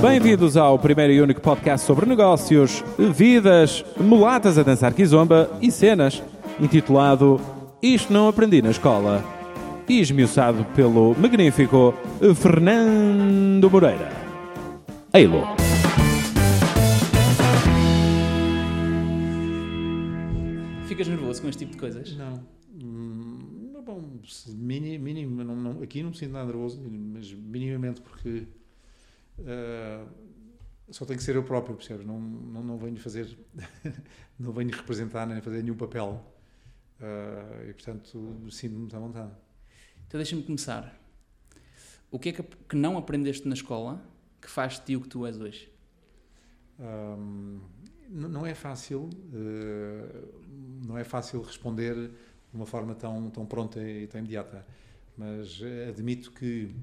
Bem-vindos ao primeiro e único podcast sobre negócios, vidas, mulatas a dançar kizomba e cenas, intitulado Isto Não Aprendi na Escola, e esmiuçado pelo magnífico Fernando Moreira. Eilo. Ficas nervoso com este tipo de coisas? Não. Hum, bom, mini, mínimo, não, não- aqui não me sinto nada nervoso, mas minimamente porque ah, só tenho que ser eu próprio, percebes? Não, não, não venho fazer, não venho representar nem fazer nenhum papel. Ah, e portanto sinto-me muito à vontade. Então deixa-me começar. O que é que, que não aprendeste na escola que faz de ti o que tu és hoje? Hum, n- não é fácil, eh, não é fácil responder de uma forma tão, tão pronta e tão imediata, mas admito que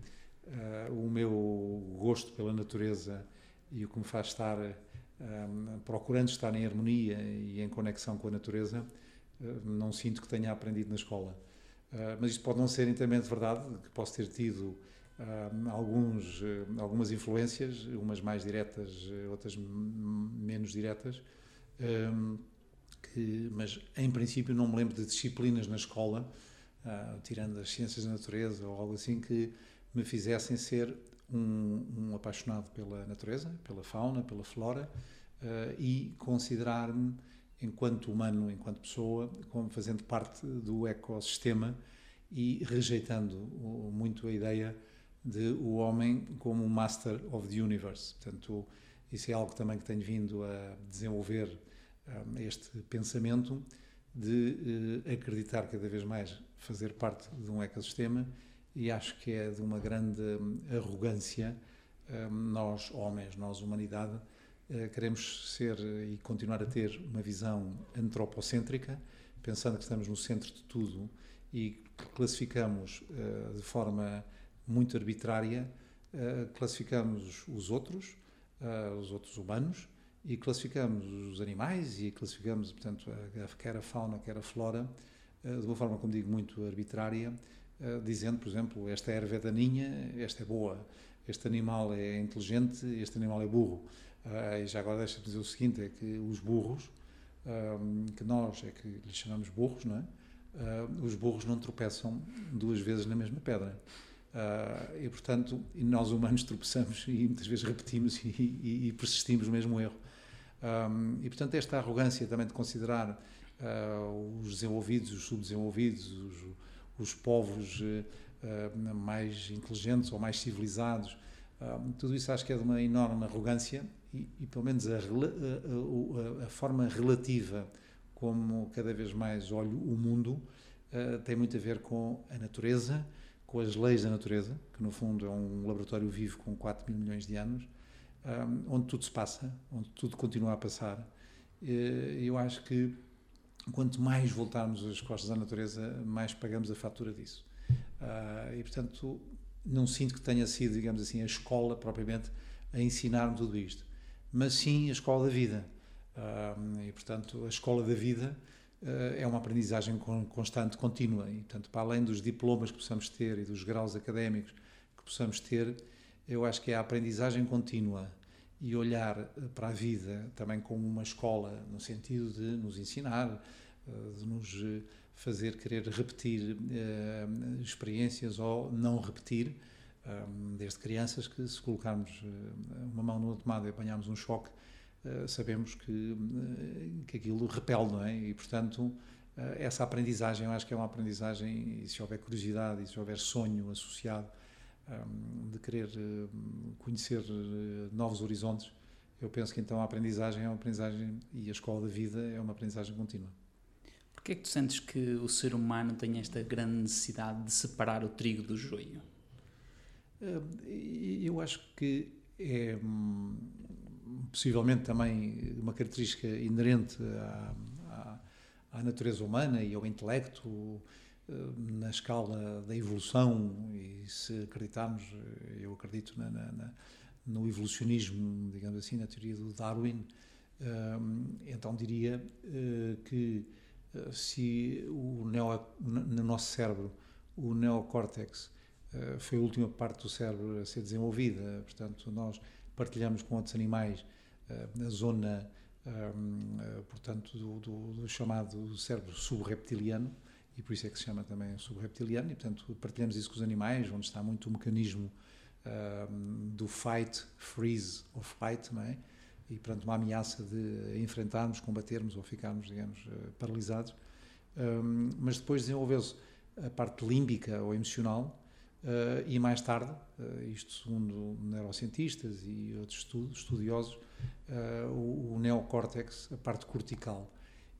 eh, o meu gosto pela natureza e o que me faz estar hum, procurando estar em harmonia e em conexão com a natureza, eh, não sinto que tenha aprendido na escola. Eh, mas isto pode não ser inteiramente verdade, que posso ter tido alguns, algumas influências, umas mais diretas, outras menos diretas, hum, que, mas em princípio não me lembro de disciplinas na escola, ah, tirando as ciências da natureza ou algo assim, que me fizessem ser um, um apaixonado pela natureza, pela fauna, pela flora ah, e considerar-me enquanto humano, enquanto pessoa, como fazendo parte do ecossistema e rejeitando muito a ideia de o homem como master of the universe. Portanto, isso é algo também que tenho vindo a desenvolver um, este pensamento de eh, acreditar cada vez mais fazer parte de um ecossistema e acho que é de uma grande hum, arrogância hum, nós homens, nós humanidade eh, queremos ser e continuar a ter uma visão antropocêntrica pensando que estamos no centro de tudo e classificamos eh, de forma muito arbitrária eh, classificamos os outros os outros humanos e classificamos os animais e classificamos, portanto, a- quer a fauna, quer a flora, de uma forma, como digo, muito arbitrária, eh, dizendo, por exemplo, esta erva é daninha, esta é boa, este animal é inteligente, este animal é burro. Ah, E já agora deixa-me dizer o seguinte, é que os burros, ahm, que nós é que lhes chamamos burros, não é? Ah, os burros não tropeçam duas vezes na mesma pedra. Ah, e, portanto, nós humanos tropeçamos e muitas vezes repetimos e, e- e persistimos no mesmo erro. Um, e, portanto, esta arrogância também de considerar ah, os desenvolvidos, os subdesenvolvidos, os, os povos eh, ah, mais inteligentes ou mais civilizados, ah, tudo isso acho que é de uma enorme arrogância e, e pelo menos a, a- a- forma relativa como cada vez mais olho o mundo tem muito a ver com a natureza, com as leis da natureza, que no fundo é um laboratório vivo com 4 mil milhões de anos, onde tudo se passa, onde tudo continua a passar. Eh, Eu acho que quanto mais voltarmos as costas à natureza, mais pagamos a fatura disso. Ah, e portanto, não sinto que tenha sido, digamos assim, a escola propriamente a ensinar-me tudo isto, mas sim a escola da vida. Ah, e portanto, a escola da vida eh, é uma aprendizagem con- constante, contínua. E portanto, para além dos diplomas que possamos ter e dos graus académicos que possamos ter, eu acho que é a aprendizagem contínua e olhar eh, para a vida também como uma escola, no sentido de nos ensinar, eh, de nos eh, fazer querer repetir experiências ou não repetir, desde crianças que se colocarmos uma mão numa tomada e apanharmos um choque, sabemos que, que aquilo repele, não é? E, portanto, essa aprendizagem, eu acho que é uma aprendizagem, e se houver curiosidade e se houver sonho associado, de querer um, conhecer uh, novos horizontes, eu penso que então a aprendizagem é uma aprendizagem e a escola da vida é uma aprendizagem contínua. Porquê é que tu sentes que o ser humano tem esta grande necessidade de separar o trigo do joio? Uh, e Eu acho que é hum, possivelmente também uma característica inerente à, à, à natureza humana e ao intelecto, na escala da evolução, e se acreditarmos, eu acredito na, na, no evolucionismo, digamos assim, na teoria do Darwin, um, então diria uh, que se o neo, no nosso cérebro o neocórtex foi a última parte do cérebro a ser desenvolvida, portanto nós partilhamos com outros animais na zona, portanto, do, do, do chamado cérebro subreptiliano, e por isso é que se chama também subreptiliano, e portanto partilhamos isso com os animais, onde está muito o mecanismo do fight, freeze ou flight, não é? E perante uma ameaça de enfrentarmos, combatermos ou ficarmos, digamos, uh, paralisados. Um, mas depois desenvolveu-se a parte límbica ou emocional uh, e mais tarde, uh, isto segundo neurocientistas e outros estudos, estudiosos, o, o neocórtex, a parte cortical.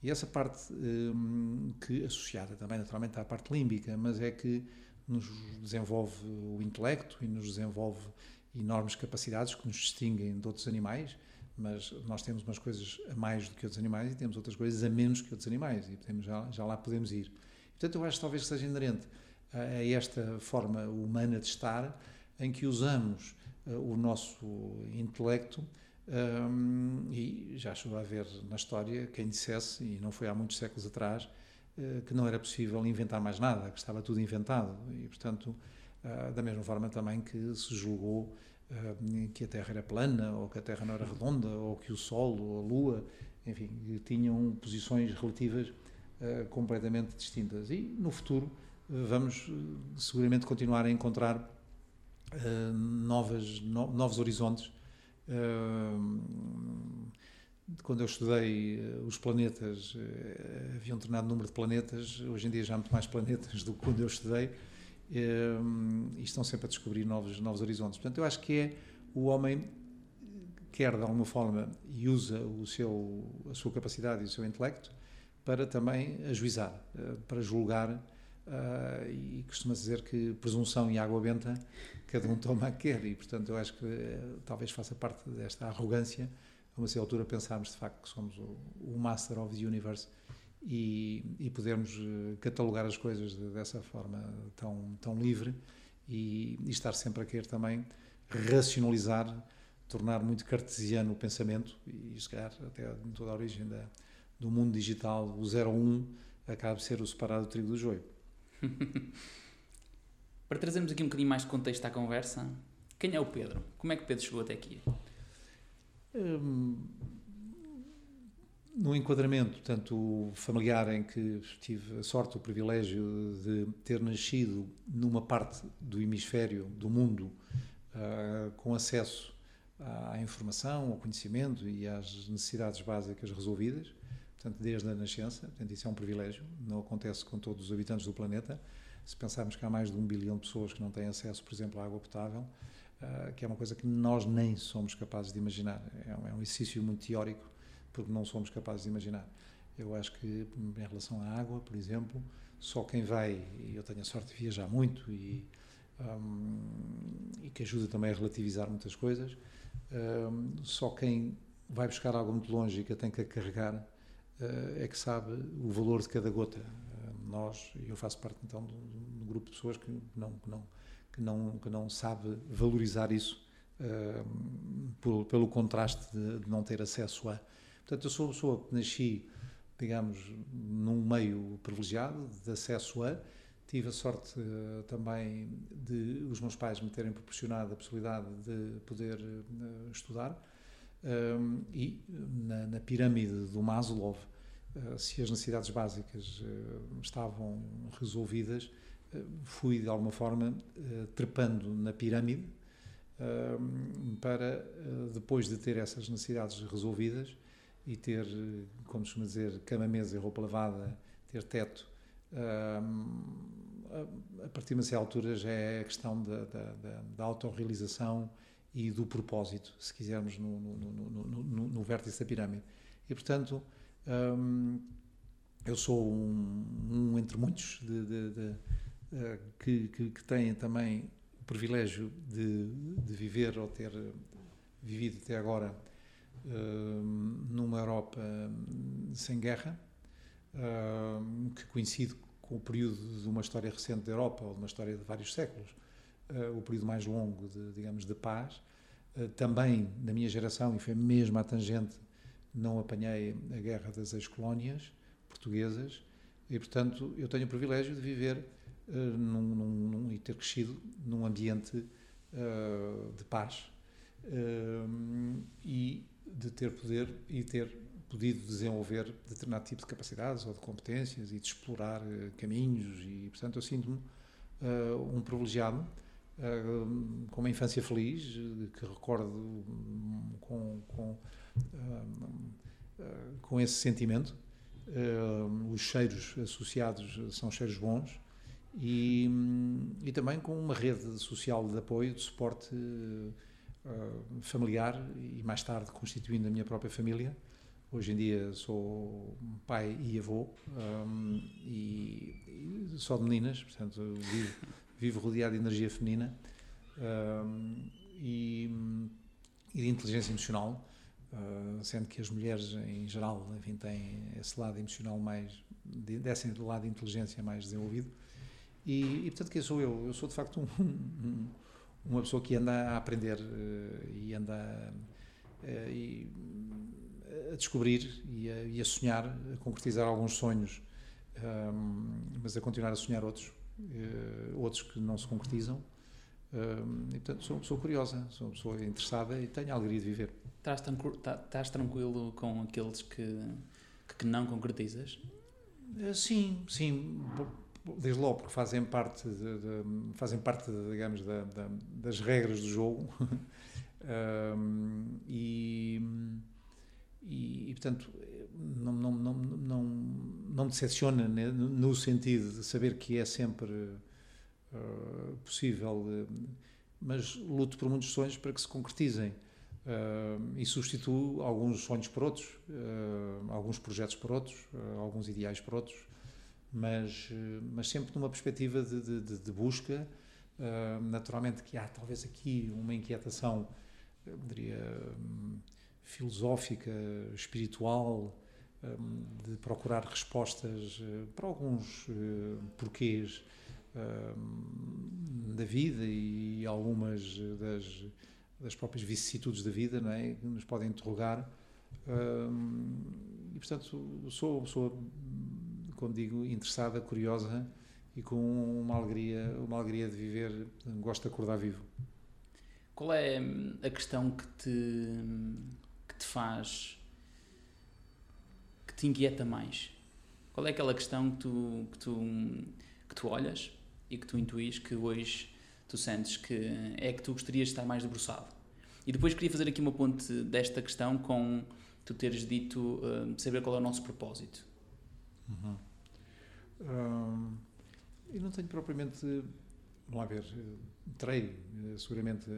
E essa parte um, que associada também naturalmente à parte límbica, mas é que nos desenvolve o intelecto e nos desenvolve enormes capacidades que nos distinguem de outros animais, mas nós temos umas coisas a mais do que outros animais e temos outras coisas a menos que outros animais e podemos, já, já lá podemos ir. Portanto, eu acho que talvez seja inerente a, a esta forma humana de estar em que usamos uh, o nosso intelecto um, e já chegou a ver na história quem dissesse, e não foi há muitos séculos atrás, uh, que não era possível inventar mais nada, que estava tudo inventado. E, portanto, uh, da mesma forma também que se julgou uh, que a Terra era plana, ou que a Terra não era redonda, ou que o Sol ou a Lua, enfim, tinham posições relativas completamente distintas. E no futuro vamos seguramente continuar a encontrar novas, no, novos horizontes quando eu estudei eh, os planetas, eh, havia um determinado número de planetas, hoje em dia já há muito mais planetas do que quando eu estudei, e estão sempre a descobrir novos, novos horizontes. Portanto, eu acho que é o homem quer de alguma forma e usa o seu, a sua capacidade e o seu intelecto para também ajuizar, eh, para julgar, e costuma-se dizer que presunção e água benta cada um toma a que quer, e portanto eu acho que talvez faça parte desta arrogância a uma certa altura pensarmos de facto que somos o, o Master of the Universe e, e podermos eh, catalogar as coisas de, dessa forma tão, tão livre e, e, estar sempre a querer também racionalizar, tornar muito cartesiano o pensamento e calhar até toda a origem da, do mundo digital, o 0 ou 1 um, acaba de ser o separado do trigo do joio. Para trazermos aqui um bocadinho mais de contexto à conversa, quem é o Pedro? Como é que Pedro chegou até aqui? Hum, no enquadramento, tanto familiar em que tive a sorte, o privilégio de ter nascido numa parte do hemisfério do mundo uh, com acesso à informação, ao conhecimento e às necessidades básicas resolvidas, portanto, desde a nascença, portanto, isso é um privilégio, não acontece com todos os habitantes do planeta. Se pensarmos que há mais de um bilhão de pessoas que não têm acesso, por exemplo, à água potável, ah, que é uma coisa que nós nem somos capazes de imaginar. É um, é um exercício muito teórico, porque não somos capazes de imaginar. Eu acho que, em relação à água, por exemplo, só quem vai, e eu tenho a sorte de viajar muito e, um, e que ajuda também a relativizar muitas coisas, um, só quem vai buscar água muito longe e que a tem que carregar é que sabe o valor de cada gota. Uh, nós, e eu faço parte então do, do grupo de pessoas que não, que não que não, que não sabe valorizar isso uh, por, pelo contraste de, de, não ter acesso a. Portanto, eu sou uma pessoa que nasci, digamos, num meio privilegiado, de acesso a. Tive a sorte também de os meus pais me terem proporcionado a possibilidade de poder uh, estudar. e na, na, pirâmide do Maslow, se as necessidades básicas estavam resolvidas, fui de alguma forma trepando na pirâmide para depois de ter essas necessidades resolvidas e ter, como se dizer, cama, mesa e roupa lavada, ter teto, a partir de uma certa altura já é a questão da, da, da, da autorrealização e do propósito, se quisermos, no, no, no, no, vértice da pirâmide. E, portanto, eu sou um, um entre muitos de, de, de eh, que, que, que, têm também o privilégio de, viver ou ter vivido até agora uh, numa Europa sem guerra, uh, que coincide com o período de uma história recente da Europa, ou de uma história de vários séculos, uh, o período mais longo, de, digamos, de paz. também, na minha geração, e foi mesmo à tangente, não apanhei a guerra das ex-colónias portuguesas, e, portanto, eu tenho o privilégio de viver uh, num, num, num, e ter crescido num ambiente uh, de paz. e de ter poder e ter podido desenvolver determinado tipo de capacidades ou de competências e de explorar uh, caminhos e portanto eu sinto-me uh, um privilegiado uh, com uma infância feliz que recordo um, com, com, com esse sentimento os cheiros associados são cheiros bons e, e também com uma rede social de apoio, de suporte familiar e mais tarde constituindo a minha própria família. Hoje em dia sou pai e avô um, e, e, só de meninas, portanto vivo, vivo rodeado de energia feminina e, e, de inteligência emocional, uh, sendo que as mulheres em geral enfim, têm esse lado emocional mais, desse lado de inteligência mais desenvolvido. E, e, portanto, quem sou eu? Eu sou de facto um, um, uma pessoa que anda a aprender uh, e anda uh, e, a descobrir e a, e a, sonhar, a concretizar alguns sonhos, mas a continuar a sonhar outros, uh, outros que não se concretizam. Um, e, portanto, sou uma pessoa curiosa, sou uma pessoa interessada e tenho a alegria de viver. Estás, tá, estás tranquilo com aqueles que, que não concretizas? Sim, sim desde logo porque fazem parte de, de, fazem parte digamos da, da, das regras do jogo um, e, e, e, portanto não, não, não, não, não me decepciona né, no sentido de saber que é sempre uh, possível uh, mas luto por muitos sonhos para que se concretizem uh, e substituo alguns sonhos por outros alguns projetos por outros alguns ideais por outros mas, mas sempre numa perspectiva de, de, de busca. Uh, naturalmente que há talvez aqui uma inquietação, eu diria, um, filosófica, espiritual, um, de procurar respostas uh, para alguns uh, porquês da vida e algumas das, das próprias vicissitudes da vida, não é? Que nos podem interrogar. e, portanto, sou, sou como digo, interessada, curiosa e com uma alegria, uma alegria de viver, gosto de acordar vivo. Qual é a questão que te, te faz, que te inquieta mais? Qual é aquela questão que tu, que tu, que tu olhas e que tu intuís que hoje tu sentes que é que tu gostarias de estar mais debruçado? E depois queria fazer aqui uma ponte desta questão com tu teres dito uh, saber qual é o nosso propósito. Uhum. Hum, eu não tenho propriamente. Vamos lá ver, terei eh, seguramente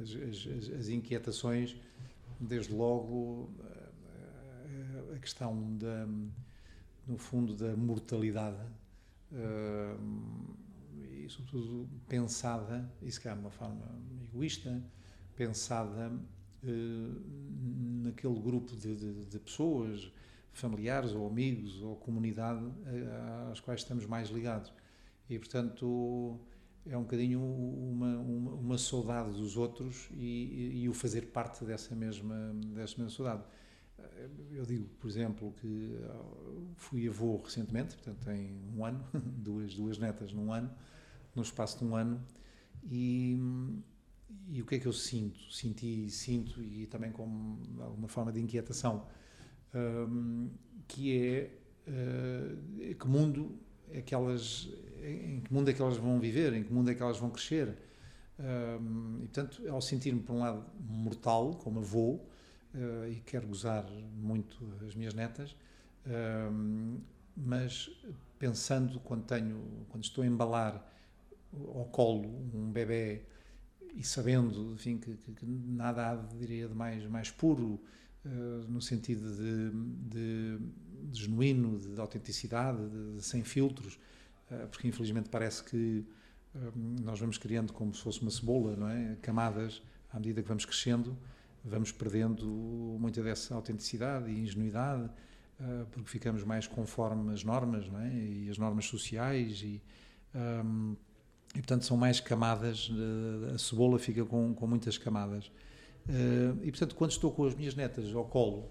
as, as, as, inquietações, desde logo eh, a questão da, no fundo, da mortalidade e, sobretudo, pensada, isso que é uma forma egoísta, pensada eh, naquele grupo de, de, de pessoas familiares ou amigos ou comunidade eh, às quais estamos mais ligados. E, portanto, é um bocadinho uma, uma, uma saudade dos outros e, e, e, o fazer parte dessa mesma, dessa mesma saudade. Eh, eu digo, por exemplo, que eh, fui avô recentemente, portanto, tem um ano, duas, duas netas num ano, no espaço de um ano, e, e o que é que eu sinto? Senti, sinto, e também com alguma forma de inquietação um, que é uh, que mundo é que elas, em que mundo é que elas vão viver, em que mundo é que elas vão crescer. Um, e portanto, ao sentir-me por um lado mortal, como avô, uh, e quero gozar muito as minhas netas, um, mas pensando quando tenho, quando estou a embalar ao colo um bebê e sabendo, enfim, que, que, que nada há, diria, de mais, mais puro, eh, no sentido de, de, de, genuíno, de, de autenticidade, de, sem filtros, uh, porque infelizmente parece que uh, nós vamos criando como se fosse uma cebola, não é? Camadas, à medida que vamos crescendo, vamos perdendo muita dessa autenticidade e ingenuidade, porque ficamos mais conforme as normas, não é? E as normas sociais e. Um, e portanto são mais camadas, a cebola fica com, com muitas camadas. E portanto, quando estou com as minhas netas ao colo,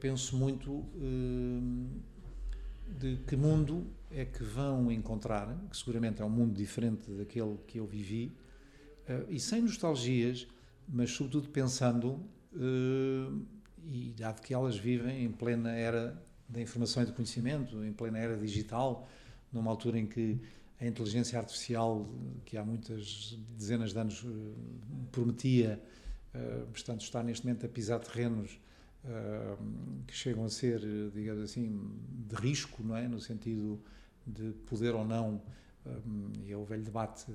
penso muito uh, de que mundo é que vão encontrar, que seguramente é um mundo diferente daquele que eu vivi, e sem nostalgias, mas sobretudo pensando, e dado que elas vivem em plena era da informação e do conhecimento, em plena era digital, numa altura em que a inteligência artificial, que há muitas dezenas de anos prometia, portanto, está neste momento a pisar terrenos que chegam a ser, digamos assim, de risco, não é? No sentido de poder ou não e é o velho debate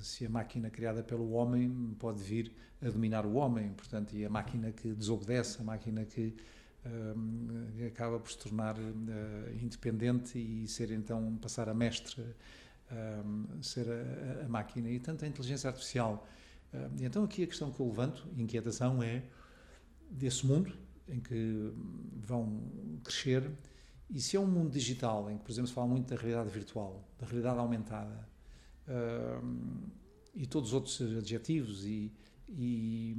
se a máquina criada pelo homem pode vir a dominar o homem, portanto, e a máquina que desobedece, a máquina que um, acaba por se tornar uh, independente e ser então passar a mestre, um, ser a, a, máquina e tanto a inteligência artificial. Então aqui a questão que eu levanto, inquietação, é desse mundo em que vão crescer. E se é um mundo digital, em que, por exemplo, se fala muito da realidade virtual, da realidade aumentada, uh, e todos os outros adjetivos e, e,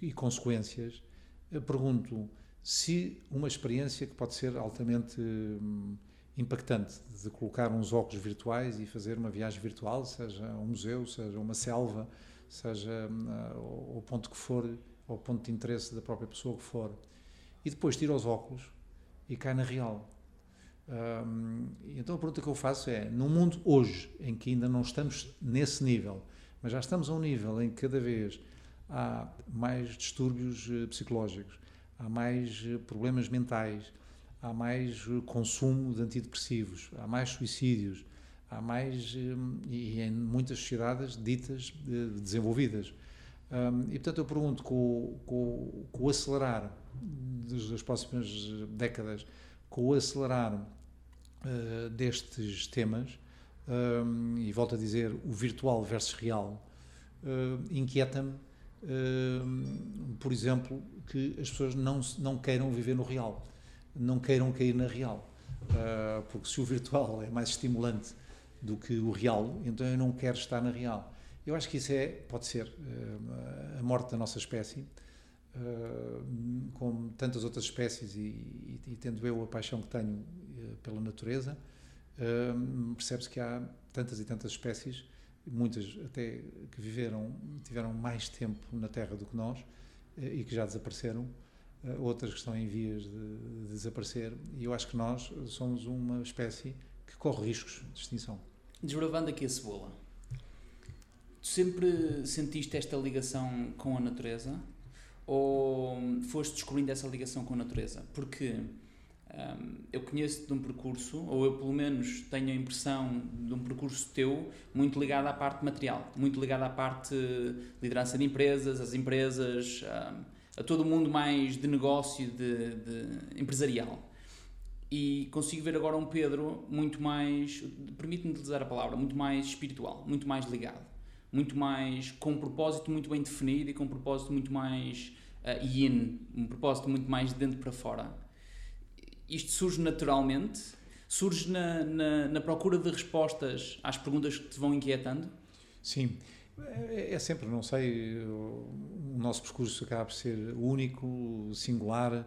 e, consequências, eu pergunto se uma experiência que pode ser altamente hum, impactante, de colocar uns óculos virtuais e fazer uma viagem virtual, seja um museu, seja uma selva, seja uh, o ponto que for, ou ponto de interesse da própria pessoa que for, e depois tira os óculos e cai na real um, então a pergunta que eu faço é: num mundo hoje em que ainda não estamos nesse nível, mas já estamos a um nível em que cada vez há mais distúrbios uh, psicológicos, há mais uh, problemas mentais, há mais uh, consumo de antidepressivos, há mais suicídios, há mais. e em muitas sociedades ditas desenvolvidas. Um, e portanto eu pergunto: com, com, com o acelerar das próximas décadas com o acelerar uh, destes temas, um, e volto a dizer, o virtual versus real, uh, inquieta-me, uh, por exemplo, que as pessoas não, não queiram viver no real, não queiram cair na real. porque se o virtual é mais estimulante do que o real, então eu não quero estar na real. Eu acho que isso é, pode ser a morte da nossa espécie, uh, como tantas outras espécies, e, e, e, tendo eu a paixão que tenho uh, pela natureza, percebe-se que há tantas e tantas espécies, muitas até que viveram, tiveram mais tempo na Terra do que nós e que já desapareceram, outras que estão em vias de desaparecer, e eu acho que nós somos uma espécie que corre riscos de extinção. Desbravando aqui a cebola, tu sempre sentiste esta ligação com a natureza? ou foste descobrindo essa ligação com a natureza? Porque um, eu conheço de um percurso, ou eu pelo menos tenho a impressão de um percurso teu muito ligado à parte material, muito ligado à parte liderança de empresas, as empresas, um, a todo o mundo mais de negócio, de, de empresarial. E consigo ver agora um Pedro muito mais, permite-me utilizar a palavra, muito mais espiritual, muito mais ligado muito mais com um propósito muito bem definido e com um propósito muito mais uh, yin, um propósito muito mais de dentro para fora. Isto surge naturalmente? Surge na, na, na procura de respostas às perguntas que te vão inquietando? Sim, é, é sempre, não sei, o nosso percurso acaba por ser único, singular,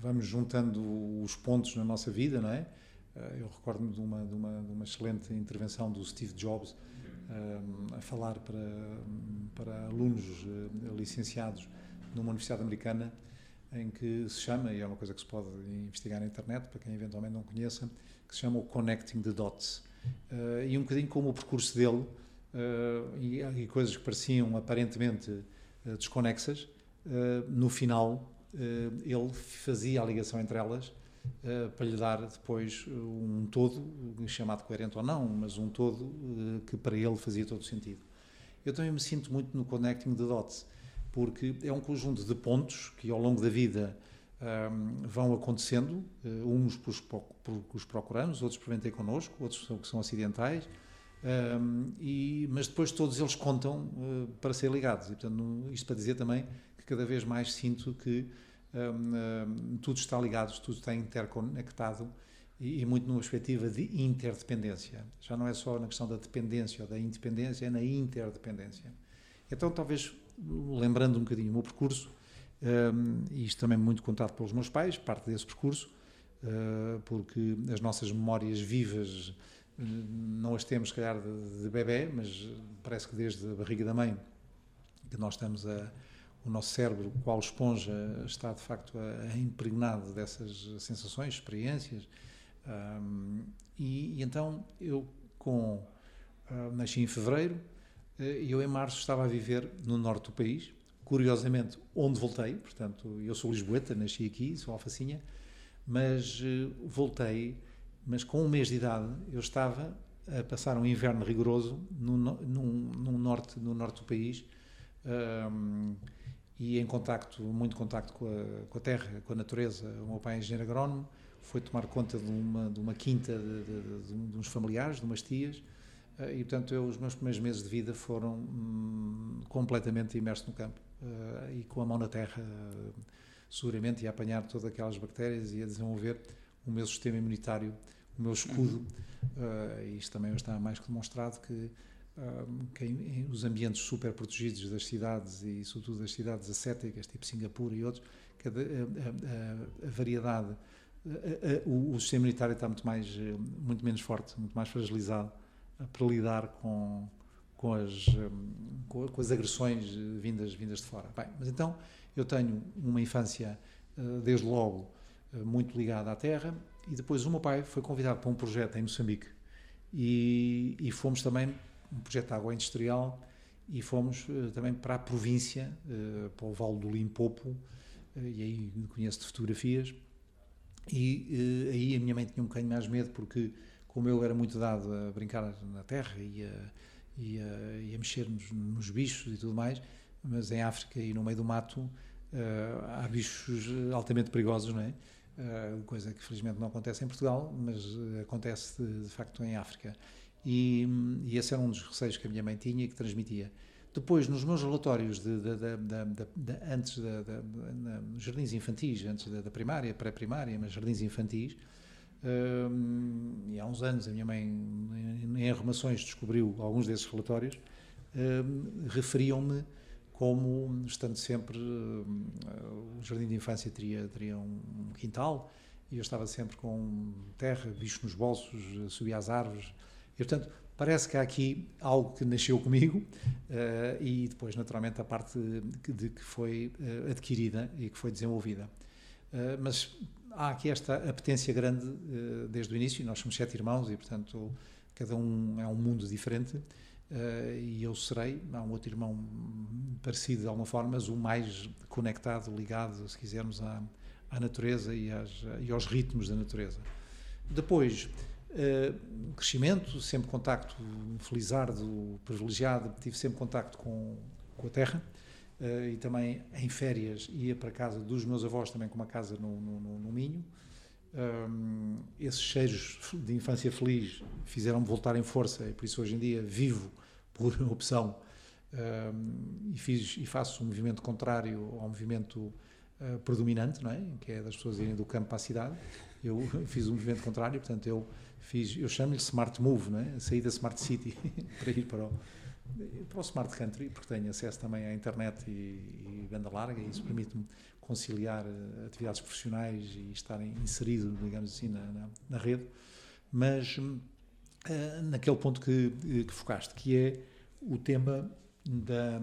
vamos juntando os pontos na nossa vida, não é? Eh, eu recordo-me de uma, de, uma, de uma excelente intervenção do Steve Jobs, a falar para, para alunos eh, licenciados numa universidade americana em que se chama, e é uma coisa que se pode investigar na internet, para quem eventualmente não conheça, que se chama o Connecting the Dots. Uh, e um bocadinho como o percurso dele, uh, e, e, coisas que pareciam aparentemente desconexas, no final ele fazia a ligação entre elas para lhe dar depois um todo, chamado coerente ou não, mas um todo uh, que para ele fazia todo sentido. Eu também me sinto muito no Connecting the Dots, porque é um conjunto de pontos que ao longo da vida um, ehm, vão acontecendo, uh, uns porque os procuramos, outros por vêm connosco, outros que são acidentais, um, ehm, e, mas depois todos eles contam uh, para ser ligados. E, portanto, isto para dizer também que cada vez mais sinto que um, tudo está ligado, tudo está interconectado e, e, muito numa perspectiva de interdependência. Já não é só na questão da dependência ou da independência, é na interdependência. Então, talvez, lembrando um bocadinho o meu percurso, um, e isto também muito contado pelos meus pais, parte desse percurso, uh, porque as nossas memórias vivas não as temos, se calhar, de, de bebê, mas parece que desde a barriga da mãe que nós estamos a. O nosso cérebro, qual esponja, está de facto a, a impregnado dessas sensações, experiências. Um, e, e, então eu, com. Uh, nasci em fevereiro e eu, em março, estava a viver no norte do país, curiosamente, onde voltei. Portanto, eu sou lisboeta, nasci aqui, sou alfacinha, mas uh, voltei. Mas com um mês de idade, eu estava a passar um inverno rigoroso no, no, no norte, no norte do país e em contacto, muito contacto com a, com a, terra, com a natureza. O meu pai é engenheiro agrónomo, foi tomar conta de uma, de uma quinta de, de, de uns familiares, de umas tias, uh, e portanto eu, os meus primeiros meses de vida foram hum, completamente imersos no campo uh, e com a mão na terra, uh, seguramente, e a apanhar todas aquelas bactérias e a desenvolver o meu sistema imunitário o meu escudo, uh, isto também está mais que demonstrado que, que em, os ambientes super protegidos das cidades e sobretudo das cidades ascéticas, tipo Singapura e outros, que a, a, a, a variedade, o, o, sistema imunitário está muito mais, muito menos forte, muito mais fragilizado para lidar com com as, com, as agressões vindas, vindas de fora. Bem, mas então eu tenho uma infância, desde logo, muito ligada à terra, e depois o meu pai foi convidado para um projeto em Moçambique e, e fomos também, um projeto de água industrial, e fomos uh, também para a província, uh, para o Vale do Limpopo, uh, e aí conheço de fotografias. E aí a minha mãe tinha um bocadinho mais medo, porque como eu era muito dado a brincar na terra e a, e a, e a mexer nos, nos, bichos e tudo mais, mas em África e no meio do mato há bichos altamente perigosos, não é? Coisa que felizmente não acontece em Portugal, mas acontece de, de, facto em África. E, e, esse era um dos receios que a minha mãe tinha e que transmitia. Depois, nos meus relatórios de, de, de antes nos jardins infantis, antes da, primária, pré-primária, mas jardins infantis, uh, e há uns anos a minha mãe, em, arrumações, descobriu alguns desses relatórios, referiam-me como estando sempre uh, o jardim de infância teria teria um, quintal e eu estava sempre com terra, bicho nos bolsos, subia às árvores e portanto parece que há aqui algo que nasceu comigo uh, e depois naturalmente a parte de, de que foi uh, adquirida e que foi desenvolvida mas há aqui esta apetência grande desde o início nós somos sete irmãos e portanto cada um é um mundo diferente Uh, e eu serei, há um outro irmão parecido de alguma forma, mas o mais conectado, ligado, se quisermos, à, à natureza e, às, e, aos ritmos da natureza. Depois, uh, crescimento, sempre contacto, felizardo, privilegiado, tive sempre contacto com, com a terra uh, e também em férias ia para a casa dos meus avós, também com uma casa no, no, no Minho. Um, esses cheiros de infância feliz fizeram-me voltar em força e por isso hoje em dia vivo por opção um, e, fiz, e faço um movimento contrário ao movimento uh, predominante, não é? que é das pessoas irem do campo para a cidade. Eu fiz um movimento contrário, portanto eu fiz, eu chamo-lhe Smart Move, não é? sair da Smart City para ir para o, para o Smart Country, porque tenho acesso também à internet e, e banda larga e isso permite-me conciliar uh, atividades profissionais e estar inserido, digamos assim, na, na, na rede, mas uh, naquele ponto que, que, focaste, que é o tema da.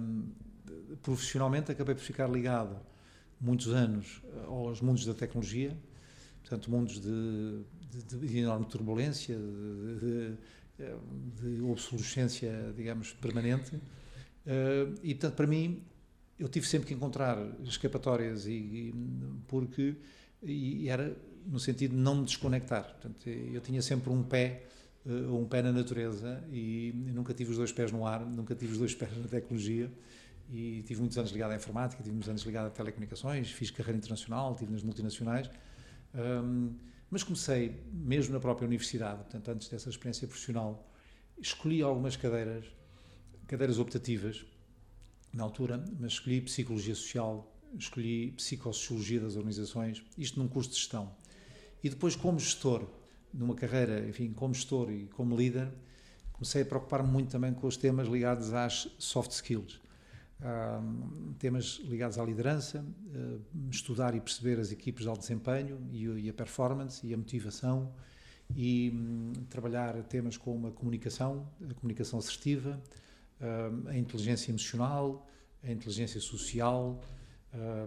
Profissionalmente, acabei por ficar ligado muitos anos aos mundos da tecnologia, portanto, mundos de, de, de enorme turbulência, de, de, obsolescência, digamos, permanente. Uh, e, portanto, para mim, eu tive sempre que encontrar escapatórias e, e porque e era no sentido de não me desconectar. Portanto, eu tinha sempre um pé uh, um pé na natureza e nunca tive os dois pés no ar, nunca tive os dois pés na tecnologia e tive muitos anos ligado à informática, tive muitos anos ligado a telecomunicações, fiz carreira internacional, tive nas multinacionais, um, mas comecei mesmo na própria universidade, portanto antes dessa experiência profissional, escolhi algumas cadeiras, cadeiras optativas na altura, mas escolhi Psicologia Social, escolhi Psicossociologia das Organizações, isto num curso de gestão. E depois, como gestor, numa carreira, enfim, como gestor e como líder, comecei a preocupar-me muito também com os temas ligados às soft skills. Um, temas ligados à liderança, uh, estudar e perceber as equipes de alto desempenho e, a performance e a motivação e um, trabalhar temas como a comunicação, a comunicação assertiva, a inteligência emocional, a inteligência social,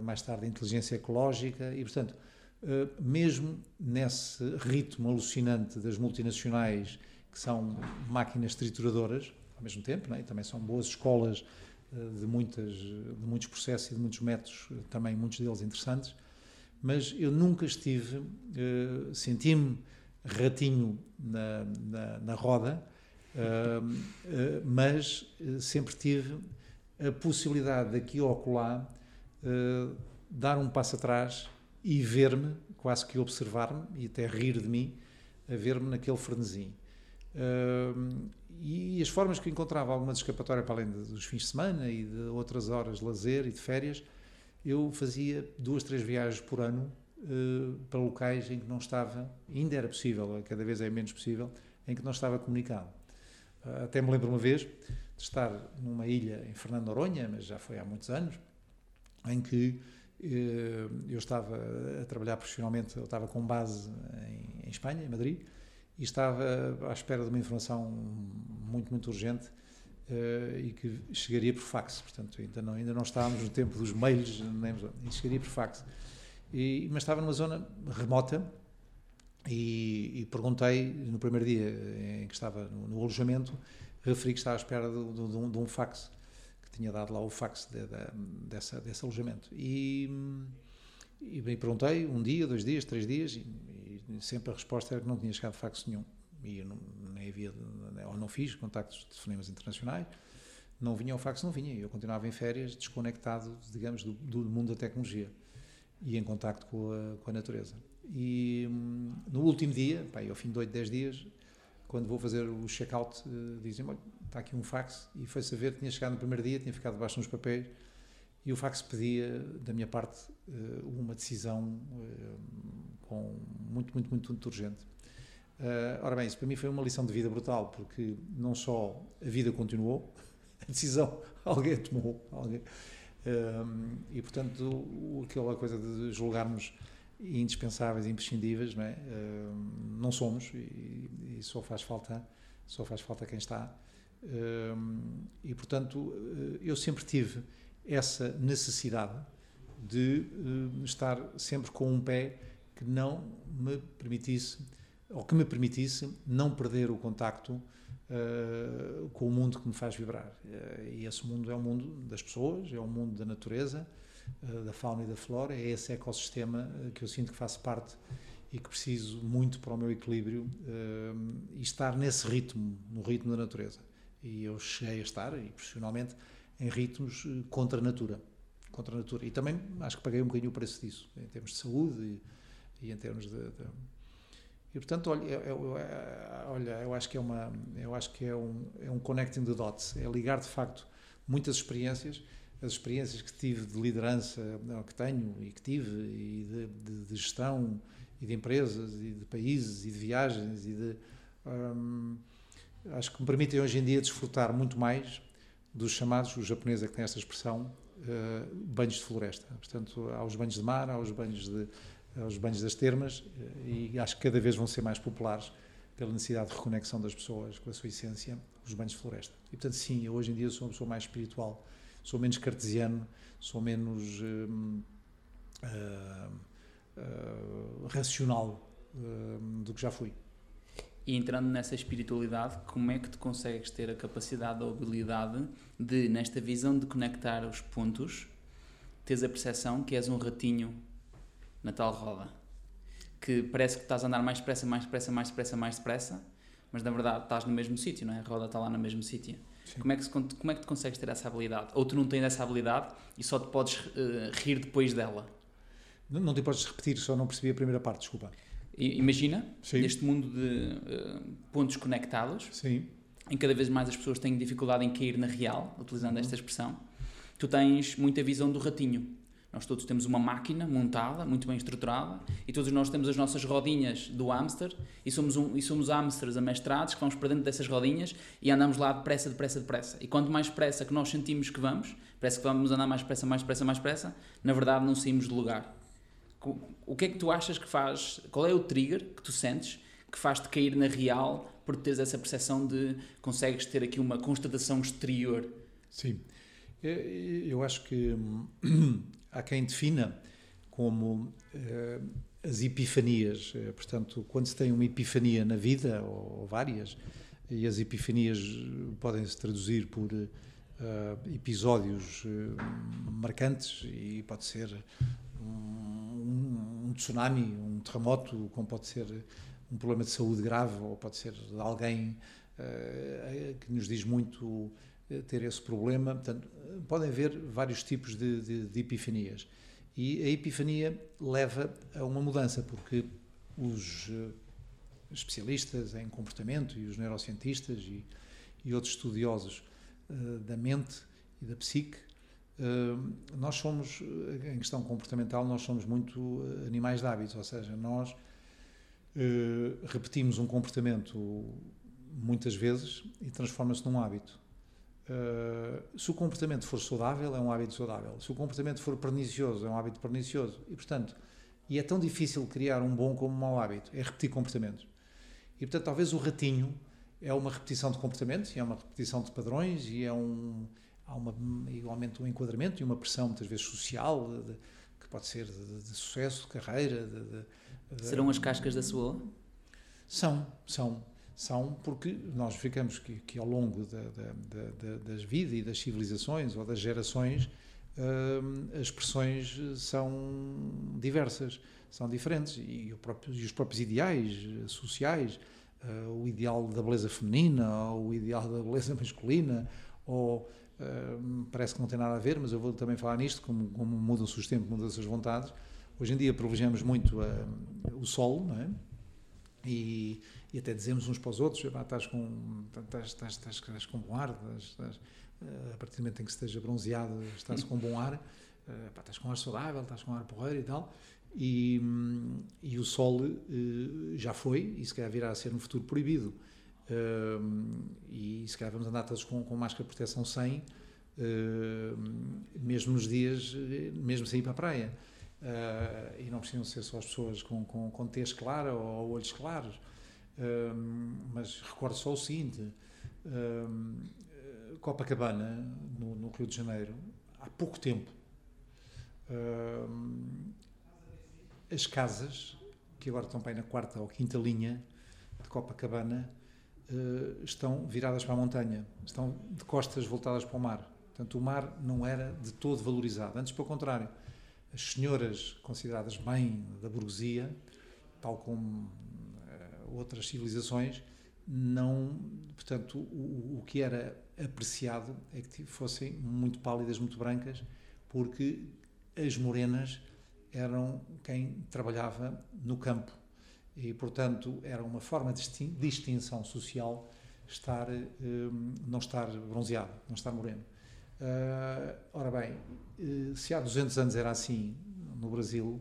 mais tarde a inteligência ecológica e, portanto, mesmo nesse ritmo alucinante das multinacionais que são máquinas trituradoras ao mesmo tempo, é? e também são boas escolas de, muitas, de muitos processos e de muitos métodos, também muitos deles interessantes, mas eu nunca estive, senti-me ratinho na, na, na roda, mas sempre tive a possibilidade daqui ou acolá dar um passo atrás e ver-me, quase que observar-me e até rir de mim, a ver-me naquele frenesim. Uh, e as formas que encontrava alguma escapatória para além dos fins de semana e de outras horas de lazer e de férias, eu fazia duas, três viagens por ano uh, para locais em que não estava, ainda era possível, cada vez é menos possível, em que não estava comunicado. Uh, até me lembro uma vez, de estar numa ilha em Fernando Noronha, mas já foi há muitos anos, em que eh, eu estava a trabalhar profissionalmente, eu estava com base em, em, Espanha, em Madrid, e estava à espera de uma informação muito, muito urgente eh, e que chegaria por fax. Portanto, ainda não, ainda não estávamos no tempo dos mails, nem, e chegaria por fax. E, mas estava numa zona remota e, e, perguntei no primeiro dia em que estava no, no alojamento referi que estava à espera de, de, de, um, de um, fax, que tinha dado lá o fax de, dessa, desse alojamento. E, e bem, perguntei um dia, dois dias, três dias, e, e, sempre a resposta era que não tinha chegado fax nenhum. E eu não, nem havia, ou não fiz contactos de telefonemas internacionais, não vinha o fax, não vinha. Eu continuava em férias, desconectado, digamos, do, do mundo da tecnologia e em contacto com a, com a natureza. E hum, no último dia, pá, ao fim de 8, 10 dias, quando vou fazer o check-out, uh, dizem olha, está aqui um fax, e foi saber, tinha chegado no primeiro dia, tinha ficado debaixo nos papéis, e o fax pedia, da minha parte, uh, uma decisão uh, com muito, muito, muito, muito urgente. Uh, ora bem, isso para mim foi uma lição de vida brutal, porque não só a vida continuou, a decisão alguém tomou, alguém, e portanto aquela coisa de julgarmos indispensáveis, imprescindíveis, não, é? não somos e, só faz falta, só faz falta quem está. E portanto, eu sempre tive essa necessidade de estar sempre com um pé que não me permitisse ou que me permitisse não perder o contacto com o mundo que me faz vibrar. e esse mundo é o mundo das pessoas, é o mundo da natureza, da fauna e da flora, é esse ecossistema que eu sinto que faço parte e que preciso muito para o meu equilíbrio e estar nesse ritmo, no ritmo da natureza. E eu cheguei a estar, e profissionalmente, em ritmos contra a natura. Contra a natura. E também acho que paguei um bocadinho o preço disso, em termos de saúde e, e em termos de, de e portanto, olha, eu, eu, olha, eu acho que é uma, eu acho que é um, é um connecting the dots, é ligar de facto muitas experiências as experiências que tive de liderança, que tenho e que tive, e de, de, de gestão, e de empresas, e de países, e de viagens, e de. Hum, acho que me permitem hoje em dia desfrutar muito mais dos chamados, os japoneses é que têm esta expressão, uh, banhos de floresta. Portanto, há os banhos de mar, há os banhos, de, aos banhos das termas, eh, e acho que cada vez vão ser mais populares pela necessidade de reconexão das pessoas com a sua essência, os banhos de floresta. E, portanto, sim, eu hoje em dia sou uma pessoa mais espiritual sou menos cartesiano, sou menos uh, racional do que já fui. E entrando nessa espiritualidade, como é que tu consegues ter a capacidade ou habilidade de, nesta visão de conectar os pontos, teres a percepção que és um ratinho na tal roda? Que parece que estás a andar mais depressa, mais depressa, mais depressa, mais depressa, mas na verdade estás no mesmo sítio, não é? A roda está lá no mesmo sítio. Como é, que, como é que tu consegues ter essa habilidade? Ou tu não tens essa habilidade e só te podes uh, rir depois dela? Não, não te podes repetir, só não percebi a primeira parte, desculpa. Imagina, Sim. neste mundo de uh, pontos conectados, Sim. em cada vez mais as pessoas têm dificuldade em cair na real, utilizando uhum. esta expressão, tu tens muita visão do ratinho. Nós todos temos uma máquina montada, muito bem estruturada, e todos nós temos as nossas rodinhas do hamster, e somos, um, e somos hamsters amestrados que vamos para dentro dessas rodinhas e andamos lá depressa, depressa, depressa. E quanto mais depressa que nós sentimos que vamos, parece que vamos andar mais depressa, mais depressa, mais depressa, na verdade não saímos de lugar. O que é que tu achas que faz, qual é o trigger que tu sentes que faz-te cair na real por teres essa percepção de consegues ter aqui uma constatação exterior? Sim. Eu acho que hum, há quem defina como uh, as epifanias. Eh, portanto, quando se tem uma epifania na vida, ou várias, e as epifanias podem se traduzir por uh, episódios uh, marcantes, e pode ser tsunami, um terremoto, como pode ser um problema de saúde grave, ou pode ser alguém que nos diz muito ter esse problema. Portanto, podem haver vários tipos de, de, de epifanias. E a epifania leva a uma mudança, porque os eh, especialistas em comportamento e os neurocientistas e, e outros estudiosos uh, da mente e da psique, uh, nós somos, em questão comportamental, nós somos muito animais de hábitos, ou seja, nós uh, repetimos um comportamento muitas vezes e transforma-se num hábito. Uh, se o comportamento for saudável, é um hábito saudável. Se o comportamento for pernicioso, é um hábito pernicioso. E, portanto, e é tão difícil criar um bom como um mau hábito, é repetir comportamentos. E, portanto, talvez o ratinho é uma repetição de comportamentos, e é uma repetição de padrões, e é um, há uma, igualmente um enquadramento e uma pressão, muitas vezes, social, de, de, que pode ser de, de sucesso, de carreira. Serão as cascas da sua? São, são são porque nós ficamos que, que ao longo da, da, da, das vidas e das civilizações ou das gerações uh, as expressões são diversas, são diferentes e, próprio, e os próprios ideais sociais, uh, o ideal da beleza feminina ou o ideal da beleza masculina ou uh, parece que não tem nada a ver, mas eu vou também falar nisto, como, como mudam-se os tempos, mudam-se as vontades. Hoje em dia privilegiamos muito o sol, não é? E, e até dizemos uns para os outros, estás com, estás, estás, estás, estás com bom ar, estás, eh, a partir do momento em que esteja bronzeado, estás com bom ar, eh, pá, estás com ar saudável, estás com ar porreiro e tal, e, e o sol uh, já foi, e se calhar virá a ser no futuro proibido, uh, e se calhar vamos andar todos com, com máscara de proteção sem, uh, mesmo nos dias, mesmo sem ir para a praia. e não precisam ser só as pessoas com, com, com tez clara ou olhos claros, mas recordo só o seguinte: Copacabana, no, no, Rio de Janeiro, há pouco tempo, as casas, que agora estão bem na quarta ou quinta linha de Copacabana, uh, estão viradas para a montanha, estão de costas voltadas para o mar. Portanto, o mar não era de todo valorizado. Antes, pelo contrário, as senhoras consideradas bem da burguesia, tal como outras civilizações, não, portanto, o, o que era apreciado é que fossem muito pálidas, muito brancas, porque as morenas eram quem trabalhava no campo e, portanto, era uma forma de distinção social estar, um, não estar bronzeado, não estar moreno. Uh, ora bem, eh, se há 200 anos era assim no Brasil,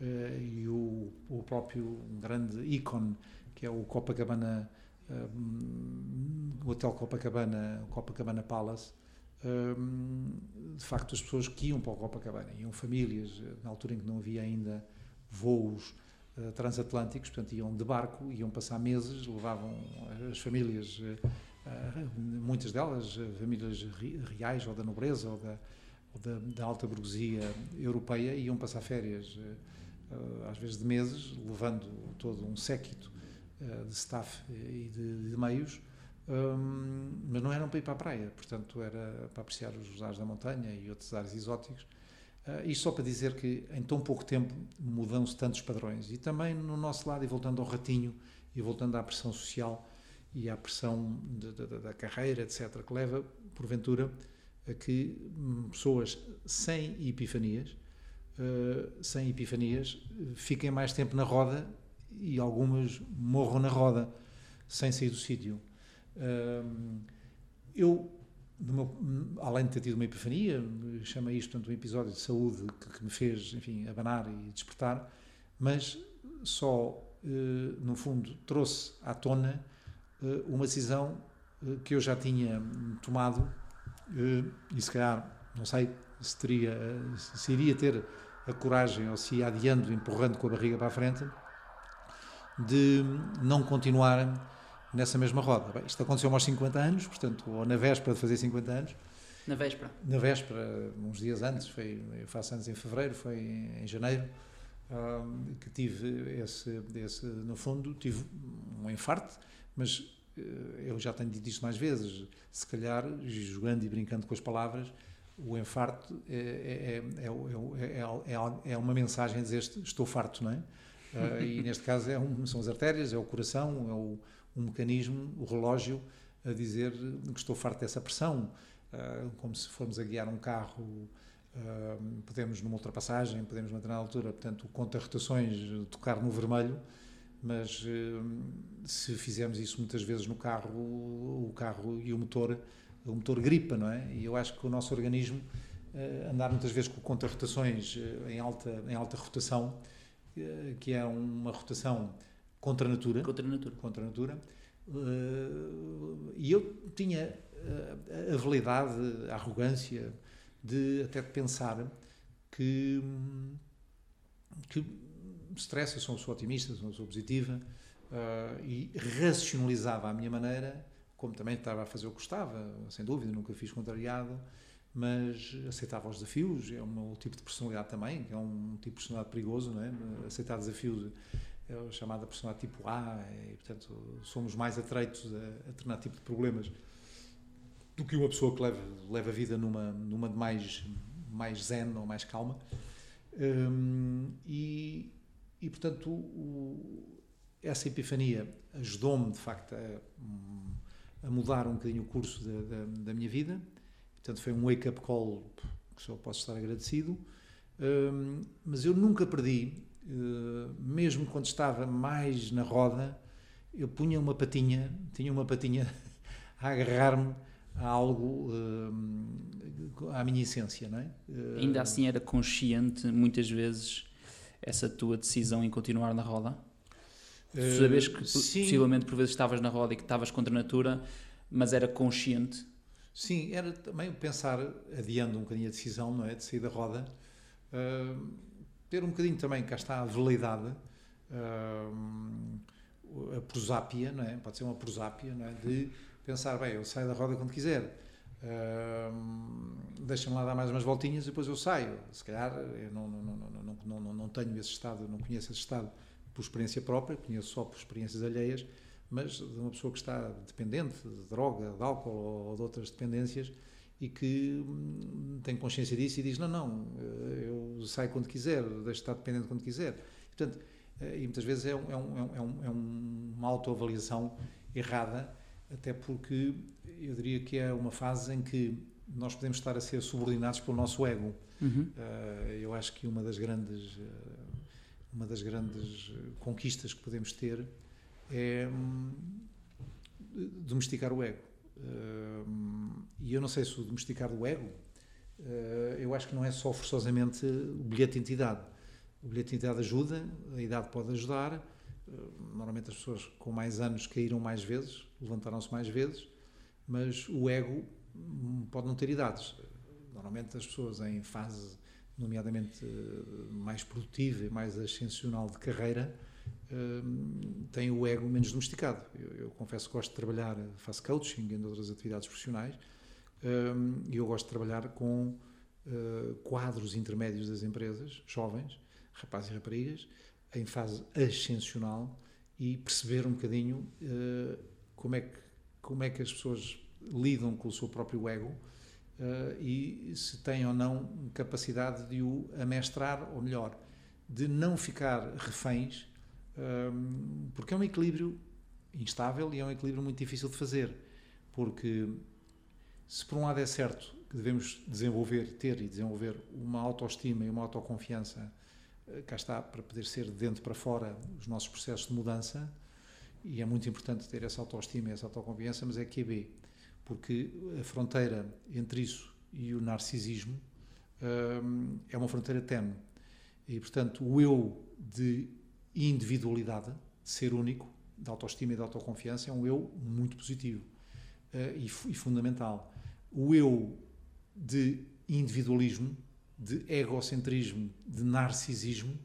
uh, e o, o próprio grande ícone que é o Copacabana, um, o Hotel Copacabana, Copacabana Palace, um, de facto as pessoas que iam para o Copacabana, iam famílias, na altura em que não havia ainda voos uh, transatlânticos, portanto iam de barco, iam passar meses, levavam as famílias, uh, muitas delas famílias reais ou da nobreza ou da, ou da, da alta burguesia europeia, iam passar férias, às vezes de meses, levando todo um séquito eh, de staff e de, de meios, um, mas não eram para ir para a praia, portanto era para apreciar os ares da montanha e outros ares exóticos. Uh, isto só para dizer que em tão pouco tempo mudam-se tantos padrões. E também no nosso lado, e voltando ao ratinho, e voltando à pressão social e à pressão de, de, de, da carreira, etc., que leva, porventura, a que hum, pessoas sem epifanias, uh, sem epifanias, fiquem mais tempo na roda e algumas morram na roda, sem sair do sítio. eu, meu, além de ter tido uma epifania, chama isto portanto, um episódio de saúde que, que, me fez, enfim, abanar e despertar, mas só, eh, no fundo, trouxe à tona eh, uma decisão eh, que eu já tinha tomado e se calhar, não sei se teria, se iria ter a coragem ou se ia adiando, empurrando com a barriga para a frente, de não continuar nessa mesma roda. Bem, isto aconteceu aos 50 anos, portanto, ou na véspera de fazer 50 anos, Na véspera? Na véspera, uns dias antes, foi, eu faço anos em fevereiro, foi em, janeiro, um, que tive esse, esse, no fundo, tive um infarto, mas uh, eu já tenho dito isto mais vezes, se calhar, jogando e brincando com as palavras, o infarto é, é, é, é, uma mensagem a dizer estou farto, não é? Uh, e neste caso é um, são as artérias, é o coração, é o, um mecanismo, o relógio, a dizer que estou farto dessa pressão, uh, como se formos a guiar um carro, uh, podemos numa ultrapassagem, podemos na determinada altura, portanto, conta rotações, tocar no vermelho, mas se fizermos isso muitas vezes no carro, o carro e o motor o motor gripa, não é? E eu acho que o nosso organismo, andar muitas vezes com contra-rotações uh, em, alta, em alta rotação, que é uma rotação contra a natura. Contra a natura. Contra a natura. e eu tinha a validade, a arrogância de até pensar que, que stress, eu sou uma pessoa otimista, sou uma pessoa positiva, e racionalizava a minha maneira como também estava a fazer o que gostava, sem dúvida, nunca fiz contrariado, mas aceitava os desafios, é um tipo de personalidade também, que é um tipo de personalidade perigoso, não é? Aceitar desafios é a chamada personalidade tipo A, e portanto somos mais atreitos a, a tipo de problemas do que uma pessoa que leva, leva a vida numa, numa de mais, mais zen ou mais calma. Um, e, e, portanto, o, essa epifania ajudou-me, de facto, a, a mudar um bocadinho o curso da, da, da minha vida. Portanto, foi um wake-up call que só posso estar agradecido. Um, mas eu nunca perdi, mesmo quando estava mais na roda, eu punha uma patinha, tinha uma patinha a agarrar-me a algo, uh, à minha essência, não é? Uh, Ainda assim era consciente, muitas vezes, essa tua decisão em continuar na roda? Tu sabes que sim. possivelmente por vezes estavas na roda e que estavas contra a natura, mas era consciente? Sim, era também pensar, adiando um bocadinho a decisão, não é? De sair da roda, uh, ter um bocadinho também, cá está a veleidade, uh, a prosápia, não é? Pode ser uma prosápia, não é? De pensar, bem, eu saio da roda quando quiser. Uh, deixa-me lá dar mais umas voltinhas e depois eu saio. Se calhar eu não, não, não, não, não, não tenho esse estado, não conheço esse estado por experiência própria, conheço só por experiências alheias, mas de uma pessoa que está dependente de droga, de álcool ou de outras dependências e que hum, tem consciência disso e diz: Não, não, eh, eu saio quando quiser, deixo de estar dependente quando quiser. E, portanto, eh, e muitas vezes é, um, é, um, é, um, é uma autoavaliação errada, até porque eu diria que é uma fase em que nós podemos estar a ser subordinados pelo nosso ego. Uhum. Uh, eu acho que uma das grandes uma das grandes conquistas que podemos ter é hum, domesticar o ego. Hum, e eu não sei se o domesticar o ego, uh, eu acho que não é só forçosamente o bilhete de identidade. O bilhete de identidade ajuda, a idade pode ajudar. Uh, normalmente as pessoas com mais anos caíram mais vezes, levantaram-se mais vezes, mas o ego hum, pode não ter idades. Normalmente as pessoas em fase nomeadamente eh, mais produtiva e mais ascensional de carreira, eh, tem o ego menos domesticado. Eu, eu, confesso que gosto de trabalhar, faço coaching e outras atividades profissionais, eh, e eu gosto de trabalhar com quadros intermédios das empresas, jovens, rapazes e raparigas, em fase ascensional e perceber um bocadinho como, é que, como é que as pessoas lidam com o seu próprio ego uh, e se tem ou não capacidade de o amestrar, ou melhor, de não ficar reféns, porque é um equilíbrio instável e é um equilíbrio muito difícil de fazer, porque se por um lado é certo que devemos desenvolver, ter e desenvolver uma autoestima e uma autoconfiança, uh, cá está, para poder ser de dentro para fora os nossos processos de mudança, e é muito importante ter essa autoestima e essa autoconfiança, mas é que é B porque a fronteira entre isso e o narcisismo hum, é uma fronteira tenue. E, portanto, o eu de individualidade, de ser único, de autoestima e de autoconfiança, é um eu muito positivo uh, e, e, fundamental. O eu de individualismo, de egocentrismo, de narcisismo,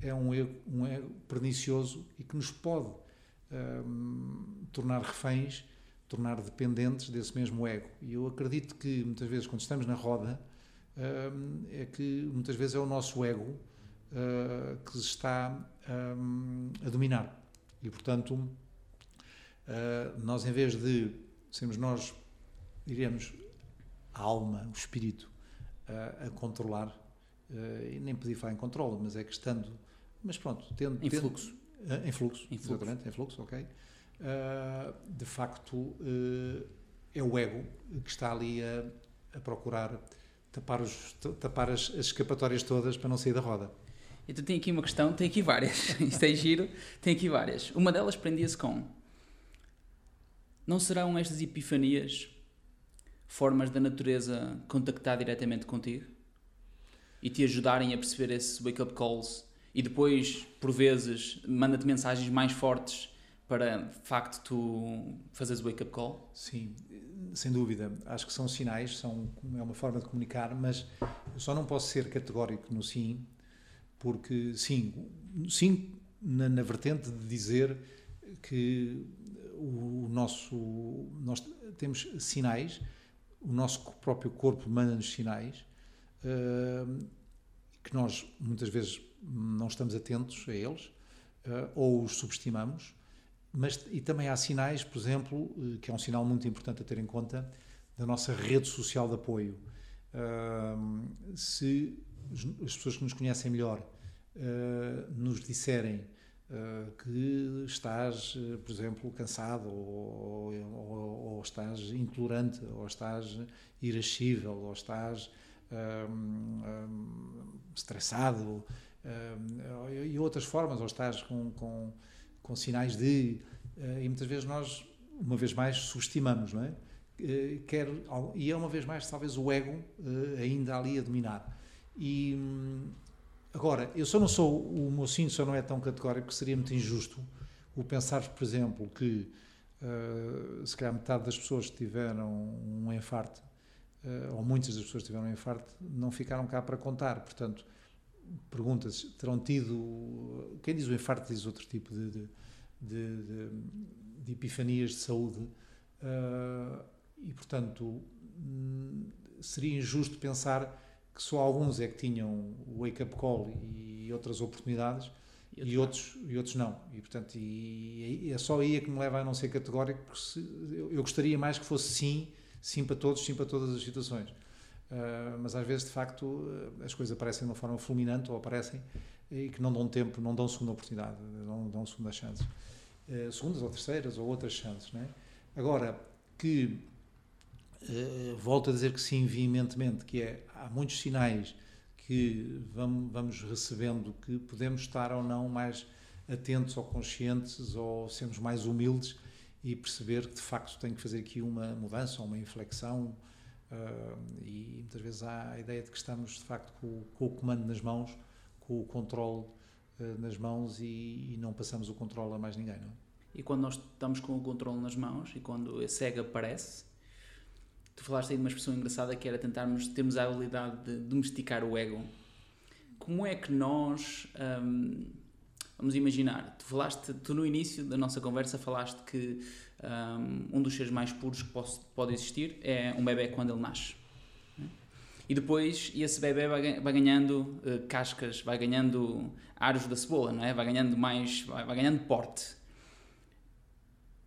é um ego, um ego pernicioso e que nos pode uh, tornar reféns tornar dependentes desse mesmo ego. E eu acredito que muitas vezes, quando estamos na roda, hum, é que muitas vezes é o nosso ego uh, que está um, a dominar. E portanto, uh, nós em vez de sermos nós, diríamos, a alma, o espírito, uh, a controlar, e nem podia falar em controle, mas é que estando, mas pronto, tendo. Em fluxo. Tendo, em fluxo, em fluxo. exatamente, em fluxo, ok uh, de facto, uh, é o ego que está ali a, a procurar tapar, os, tapar as, as, escapatórias todas para não sair da roda. Então tem aqui uma questão, tem aqui várias, isto é giro, tem aqui várias. Uma delas prendia-se com não serão estas epifanias formas da natureza contactar diretamente contigo e te ajudarem a perceber esses wake-up calls e depois, por vezes, manda-te mensagens mais fortes para, de facto, tu fazeres o wake-up call? Sim, sem dúvida. Acho que são sinais, são, é uma forma de comunicar, mas eu só não posso ser categórico no sim, porque sim, sim na, na vertente de dizer que o, nosso, nós temos sinais, o nosso próprio corpo manda-nos sinais, uh, que nós muitas vezes não estamos atentos a eles, uh, ou os subestimamos, mas e também há sinais, por exemplo, eh, que é um sinal muito importante a ter em conta, da nossa rede social de apoio. Uh, se as pessoas que nos conhecem melhor nos disserem que estás, por exemplo, cansado, ou, ou, ou, estás intolerante, ou estás irascível, ou estás um, um, estressado, e outras formas, ou estás com, com com sinais de. Eh, e muitas vezes nós, uma vez mais, subestimamos, não é? Eh, quer, e é uma vez mais, talvez, o ego eh, ainda ali a dominar. E. Agora, eu só não sou, o sim só não é tão categórico que seria muito injusto o pensar, por exemplo, que uh, se calhar metade das pessoas que tiveram um infarto, uh, ou muitas das pessoas que tiveram um infarto, não ficaram cá para contar. Portanto, perguntas terão tido. Quem diz o infarto diz outro tipo de, de, de, de epifanias de saúde. Uh, e, portanto, hum, seria injusto pensar que só alguns é que tinham o wake-up call e outras oportunidades e, outros, e outros não. E, portanto, e, e é só aí é que me leva a não ser categórico, porque se, eu, eu gostaria mais que fosse sim, sim para todos, sim para todas as situações. Uh, mas às vezes, de facto, ah, as coisas aparecem de uma forma fulminante ou aparecem e que não dão tempo, não dão segunda oportunidade, não dão segunda chance. Uh, segundas ou terceiras ou outras chances. Né? Agora, que uh, volto a dizer que sim, veementemente, que é, há muitos sinais que vamos, vamos recebendo que podemos estar ou não mais atentos ou conscientes ou sermos mais humildes e perceber que de facto tem que fazer aqui uma mudança ou uma inflexão Uh, e muitas vezes há a ideia de que estamos, de facto, com, com o comando nas mãos, com o controle uh, nas mãos e, e, não passamos o controle a mais ninguém, não é? E quando nós estamos com o controle nas mãos e quando esse ego aparece, tu falaste aí de uma expressão engraçada que era tentarmos, termos a habilidade de domesticar o ego. Como é que nós, um, vamos imaginar, tu falaste, tu no início da nossa conversa falaste que um, um dos seres mais puros que pode, pode existir é um bebê quando ele nasce. E depois esse bebê vai, vai ganhando uh, cascas, vai ganhando aros da cebola, não é? Vai ganhando mais, vai, vai ganhando porte.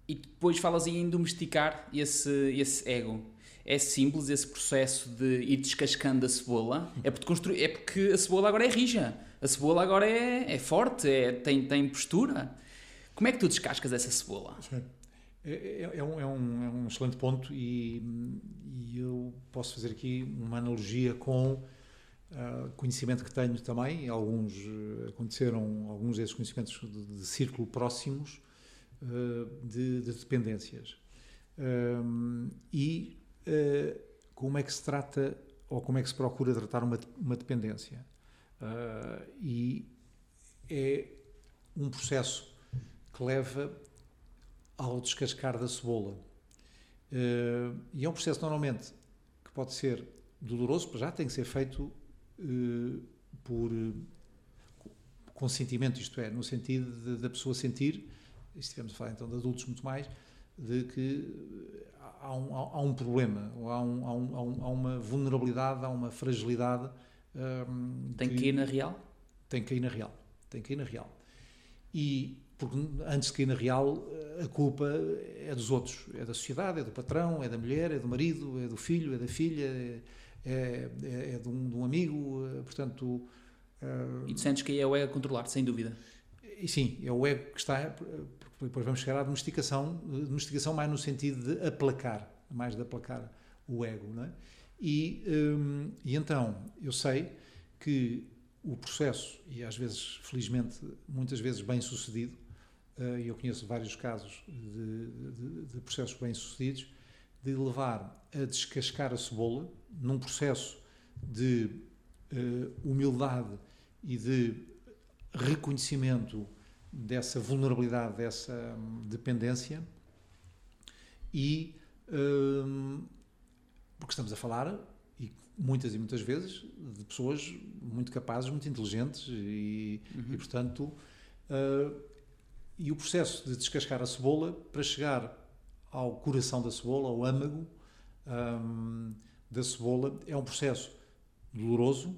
E depois falas aí em domesticar esse, esse ego. É simples esse processo de ir descascando a cebola. É porque, construir, é porque a cebola agora é rija. A cebola agora é, é forte, é, tem, tem postura. Como é que tu descascas essa cebola? É, é, é, um, é, um, é um excelente ponto e, e, eu posso fazer aqui uma analogia com uh, conhecimento que tenho também. Alguns uh, aconteceram, alguns desses conhecimentos de, de círculo próximos uh, de, de, dependências. e como é que se trata ou como é que se procura tratar uma, uma dependência? e é um processo que leva ao descascar da cebola. Uh, e é um processo normalmente que pode ser doloroso, para já tem que ser feito uh, por uh, consentimento, isto é, no sentido da pessoa sentir, estivemos a falar então de adultos muito mais, de que há um, há um problema, ou há, um, há, um, há, uma vulnerabilidade, há uma fragilidade. Um, tem que, que ir na real? Tem que ir na real. Tem que ir na real. E porque antes de cair na real, a culpa é dos outros, é da sociedade, é do patrão, é da mulher, é do marido, é do filho, é da filha, é, é, é de, um, de, um, amigo, eh, portanto... Uh, e tu sentes que é o ego a controlar, sem dúvida? E sim, é o ego que está, depois vamos chegar à domesticação, domesticação mais no sentido de aplacar, mais de aplacar o ego, não é? E, um, e então, eu sei que o processo, e às vezes, felizmente, muitas vezes bem sucedido, uh, eu conheço vários casos de, de, de processos bem sucedidos, de levar a descascar a cebola num processo de uh, humildade e de reconhecimento dessa vulnerabilidade, dessa hum, dependência e hum, porque estamos a falar e muitas e muitas vezes de pessoas muito capazes, muito inteligentes e, uhum. e portanto uh, e o processo de descascar a cebola para chegar ao coração da cebola, ao âmago um, da cebola, é um processo doloroso,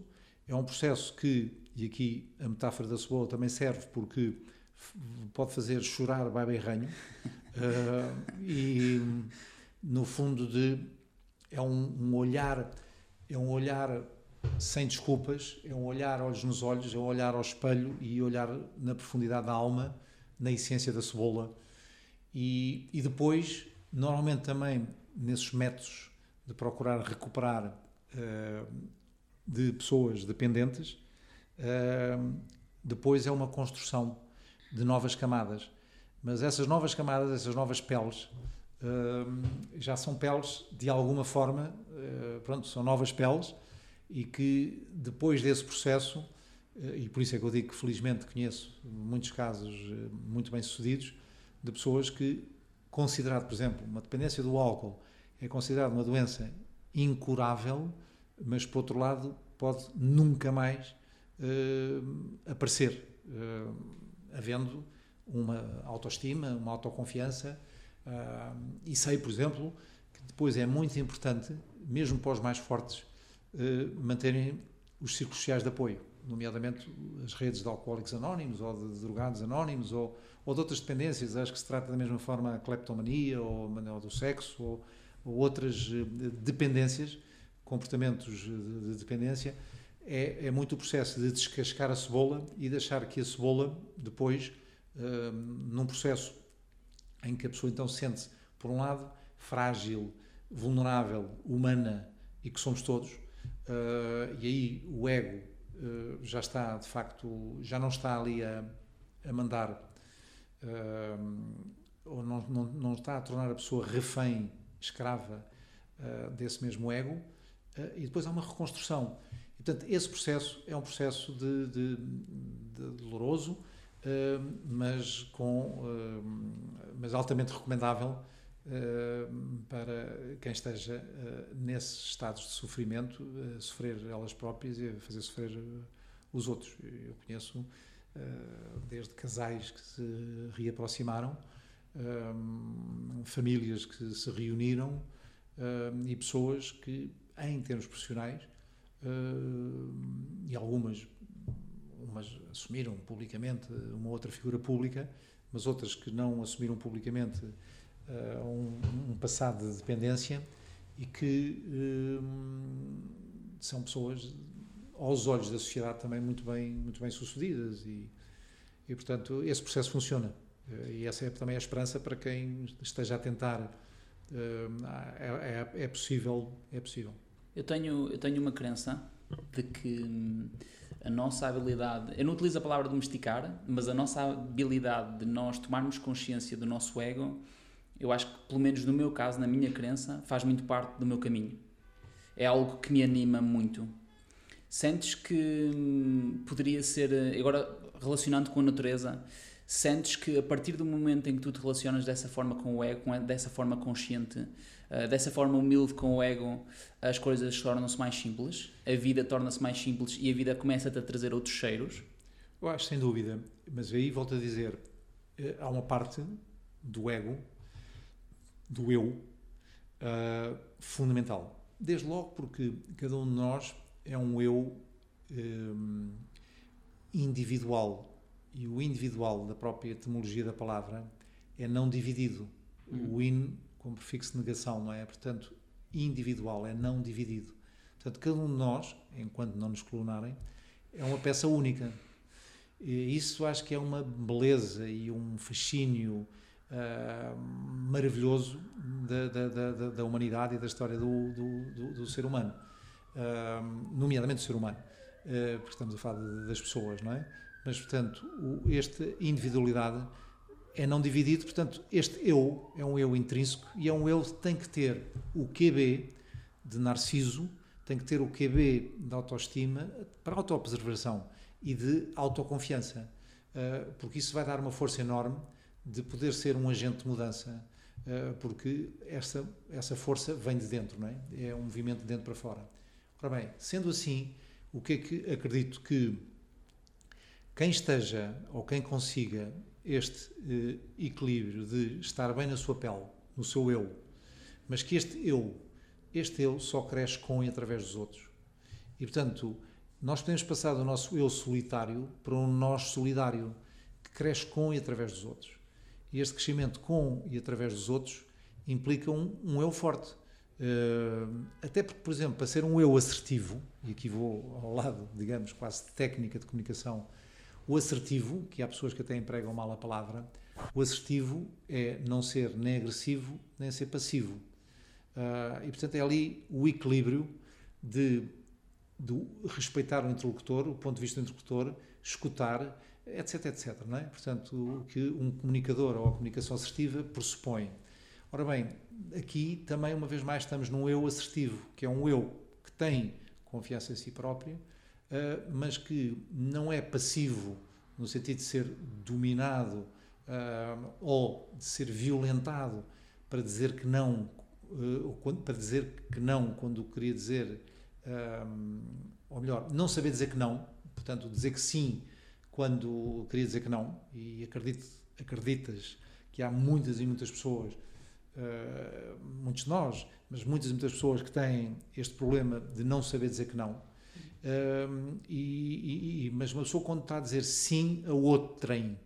é um processo que, e aqui a metáfora da cebola também serve porque pode fazer chorar baba ranho uh, e no fundo de é um, um, olhar é um olhar sem desculpas é um olhar olhos nos olhos é um olhar ao espelho e olhar na profundidade da alma na essência da cebola. E, e depois normalmente também nesses métodos de procurar recuperar uh, de pessoas dependentes uh, depois é uma construção de novas camadas. Mas essas novas camadas, essas novas peles, uh, já são peles de alguma forma, uh, pronto, são novas peles e que depois desse processo, uh, e por isso é que eu digo que felizmente conheço muitos casos eh, muito bem sucedidos de pessoas que, considerado, por exemplo, uma dependência do álcool, é considerada uma doença incurável, mas por outro lado pode nunca mais aparecer havendo uma autoestima, uma autoconfiança. Uh, e sei, por exemplo, que depois é muito importante, mesmo para os mais fortes, uh, manterem os círculos sociais de apoio, nomeadamente as redes de alcoólicos anónimos ou de drogados anónimos ou, ou de outras dependências. Acho que se trata da mesma forma a cleptomania ou, ou do sexo ou, ou outras uh, dependências, comportamentos de, de dependência é, é muito o processo de descascar a cebola e deixar que a cebola depois, uh, num processo em que a pessoa então sente-se, por um lado, frágil, vulnerável, humana e que somos todos, uh, e aí o ego uh, já está, de facto, já não está ali a, a mandar, ou não, não, não, está a tornar a pessoa refém, escrava desse mesmo ego, e depois há uma reconstrução. Portanto, esse processo é um processo de, de, de doloroso, uh, mas, com, uh, mas altamente recomendável uh, para quem esteja nesses estados de sofrimento, sofrer elas próprias e fazer sofrer os outros. Eu conheço desde casais que se reaproximaram, famílias que se reuniram e pessoas que, em termos profissionais, e algumas umas assumiram publicamente uma outra figura pública, mas outras que não assumiram publicamente uh, um, um, passado de dependência e que uh, são pessoas aos olhos da sociedade também muito bem muito bem sucedidas e, e portanto esse processo funciona. E essa é também a esperança para quem esteja a tentar é, é, é possível é possível eu tenho, eu tenho uma crença de que hum, a nossa habilidade, eu não utilizo a palavra domesticar, mas a nossa habilidade de nós tomarmos consciência do nosso ego, eu acho que, pelo menos no meu caso, na minha crença, faz muito parte do meu caminho. É algo que me anima muito. Sentes que hum, poderia ser, agora relacionando com a natureza, sentes que a partir do momento em que tu te relacionas dessa forma com o ego, dessa forma consciente, uh, dessa forma humilde com o ego, as coisas tornam-se mais simples, a vida torna-se mais simples e a vida começa-te a trazer outros cheiros? Eu acho, sem dúvida. Mas aí volto a dizer, eh, há uma parte do ego do eu uh, fundamental. Desde logo porque cada um de nós é um eu um, individual. E o individual, da própria etimologia da palavra, é não dividido. Uhum. O in, como prefixo de negação, não é? Portanto, individual, é não dividido. Portanto, cada um de nós, enquanto não nos clonarem, é uma peça única. E isso acho que é uma beleza e um fascínio uh, maravilhoso da, da, da, da, humanidade e da história do, do, do, do ser humano, uh, nomeadamente do ser humano, uh, porque estamos a falar de, das pessoas, não é? Mas, portanto, o, esta individualidade é não dividido, portanto, este eu é um eu intrínseco e é um eu que tem que ter o QB de Narciso, tem que ter o QB de autoestima para autopreservação e de autoconfiança, porque isso vai dar uma força enorme de poder ser um agente de mudança, uh, porque essa, essa força vem de dentro, não é? É um movimento de dentro para fora. Ora bem, sendo assim, o que é que acredito que quem esteja ou quem consiga este uh, equilíbrio de estar bem na sua pele, no seu eu, mas que este eu, este eu só cresce com e através dos outros. E portanto, nós podemos passar do nosso eu solitário para um nós solidário, que cresce com e através dos outros. E este crescimento com e através dos outros implica um, um eu forte. Uh, até porque, por exemplo, para ser um eu assertivo, e aqui vou ao lado, digamos, quase técnica de comunicação, o assertivo, que há pessoas que até empregam mal a palavra, o assertivo é não ser nem agressivo nem ser passivo. Uh, e portanto é ali o equilíbrio de, de respeitar o interlocutor, o ponto de vista do interlocutor, escutar etc, etc. Não é? Portanto, o que um comunicador ou a comunicação assertiva pressupõe. Ora bem, aqui também, uma vez mais, estamos num eu assertivo, que é um eu que tem confiança em si próprio, eh, mas que não é passivo no sentido de ser dominado eh, ou de ser violentado para dizer que não, eh, para dizer que não quando queria dizer, ou melhor, não saber dizer que não, portanto, dizer que sim quando queria dizer que não, e acredito, acreditas que há muitas e muitas pessoas, uh, muitos de nós, mas muitas e muitas pessoas que têm este problema de não saber dizer que não. Uh, e, e, mas uma pessoa, quando está a dizer sim a outro trem,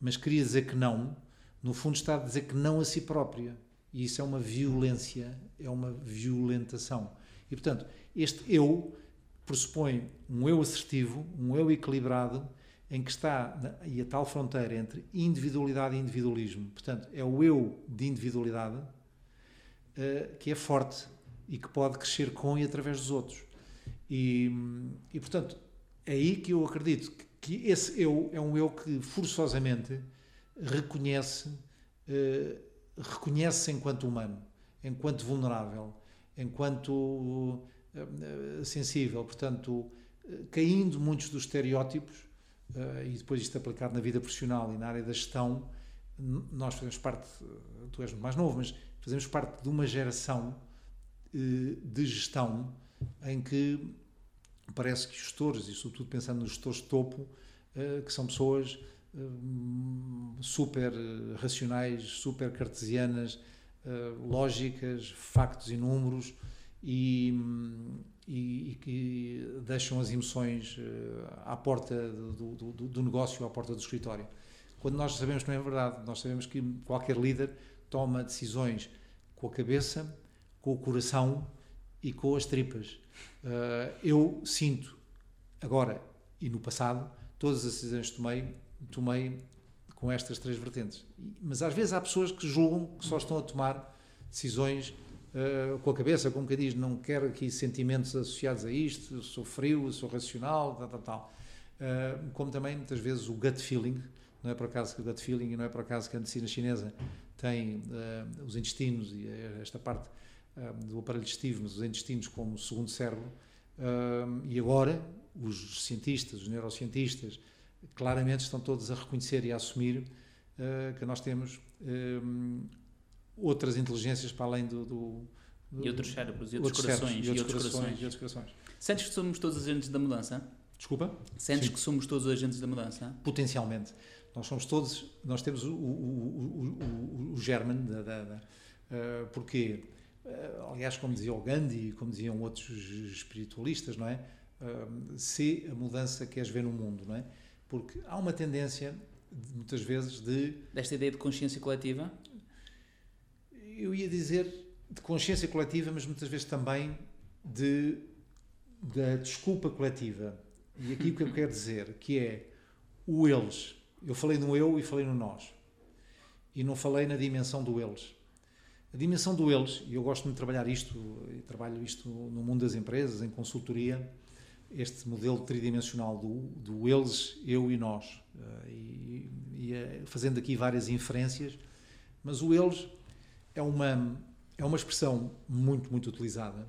mas queria dizer que não, no fundo está a dizer que não a si própria. E isso é uma violência, é uma violentação. E portanto, este eu pressupõe um eu assertivo, um eu equilibrado, em que está e a tal fronteira entre individualidade e individualismo. Portanto, é o eu de individualidade uh, que é forte e que pode crescer com e através dos outros. E, e portanto, é aí que eu acredito que, que esse eu é um eu que forçosamente reconhece, uh, reconhece-se enquanto humano, enquanto vulnerável, enquanto uh, sensível. Portanto, caindo muitos dos estereótipos uh, e depois isto aplicado na vida profissional e na área da gestão, nós fazemos parte, tu és mais novo, mas fazemos parte de uma geração de gestão em que parece que os gestores, e sobretudo pensando nos gestores de topo, uh, que são pessoas super racionais, super cartesianas, lógicas, factos e números, e, e, que deixam as emoções à porta do, do, do, negócio, à porta do escritório. Quando nós sabemos que não é verdade, nós sabemos que qualquer líder toma decisões com a cabeça, com o coração e com as tripas. Uh, eu sinto, agora e no passado, todas as decisões que tomei, tomei com estas três vertentes. Mas às vezes há pessoas que julgam que só estão a tomar decisões uh, com a cabeça, como que diz, não quero aqui sentimentos associados a isto, sou frio, sou racional, tal, tal, tal. Uh, como também, muitas vezes, o gut feeling, não é por acaso que o gut feeling e não é por acaso que a medicina chinesa tem uh, os intestinos e esta parte do aparelho digestivo, mas os intestinos como segundo cérebro, e agora os cientistas, os neurocientistas, claramente estão todos a reconhecer e a assumir que nós temos outras inteligências para além do, do, e outros cérebros, e outros, outros corações, cérebros, e, outros corações, corações, e outros corações. Sentes que somos todos agentes da mudança? Desculpa? Sentes Sim. que somos todos agentes da mudança? Potencialmente. Nós somos todos, nós temos o, o, o, o, o germen, da, da, da, Uh, porquê? Uh, aliás, como dizia o Gandhi, como diziam outros espiritualistas, não é? Uh, se a mudança queres ver no mundo, não é? Porque há uma tendência, muitas vezes, de... Desta ideia de consciência coletiva? Eu ia dizer de consciência coletiva, mas muitas vezes também de da desculpa coletiva. E aqui o que eu quero dizer, que é o eles. Eu falei no eu e falei no nós. E não falei na dimensão do eles. A dimensão do eles, e eu gosto de trabalhar isto, trabalho isto no mundo das empresas, em consultoria, este modelo tridimensional do, do eles, eu e nós. Eh, e, e eh, fazendo aqui várias inferências, mas o eles é uma, é uma expressão muito, muito utilizada.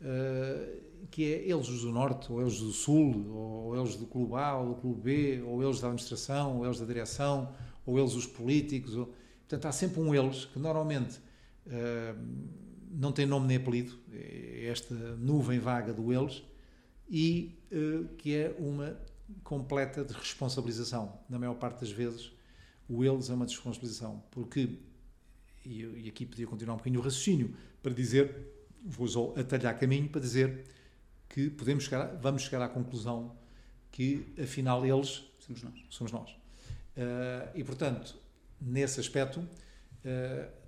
Uh, que é eles do Norte, ou eles do Sul, ou eles do Clube A, ou do Clube B, ou eles da administração, ou eles da direção, ou eles os políticos. Ou... Portanto, há sempre um eles que normalmente não tem nome nem apelido, é esta nuvem vaga do eles, e uh, que é uma completa de responsabilização. Na maior parte das vezes, o eles é uma desresponsabilização, porque, e, aqui podia continuar um bocadinho o raciocínio, para dizer, vou só atalhar caminho para dizer que podemos chegar, vamos chegar à conclusão que afinal eles somos nós. Somos nós. Uh, e portanto, nesse aspecto,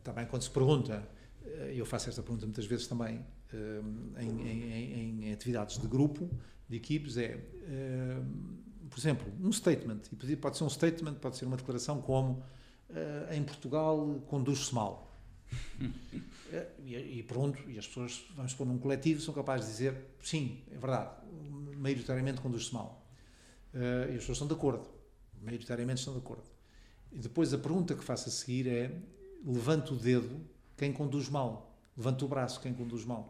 também quando se pergunta, uh, eu faço esta pergunta muitas vezes também em, em, em, atividades de grupo, de equipes, é, por exemplo, um statement, e pode ser um statement, pode ser uma declaração como em Portugal conduz-se mal. e, e, pronto, e as pessoas, vamos pôr num coletivo, são capazes de dizer sim, é verdade, maioritariamente conduz-se mal. Uh, e as pessoas estão de acordo, maioritariamente estão de acordo. E depois a pergunta que faço a seguir é: levanta o dedo quem conduz mal, levanta o braço quem conduz mal.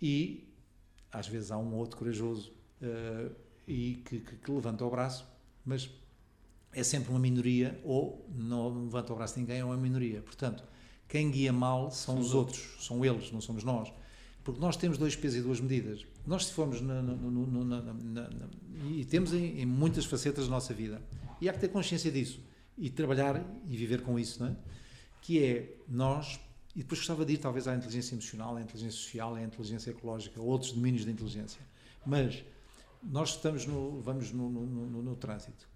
E às vezes há um ou outro corajoso uh, e que, que, que levanta o braço, mas é sempre uma minoria, ou não levanta o braço ninguém, é uma minoria. Portanto, quem guia mal são os outros, são eles, não somos nós. Porque nós temos dois pesos e duas medidas. Nós, se formos na, na, na, e temos em, em, muitas facetas da nossa vida, e há que ter consciência disso e trabalhar e viver com isso, não é? Que é nós, e depois gostava de ir talvez à inteligência emocional, à inteligência social, à inteligência ecológica, a outros domínios da inteligência. Mas nós estamos no, vamos no, no, no, no trânsito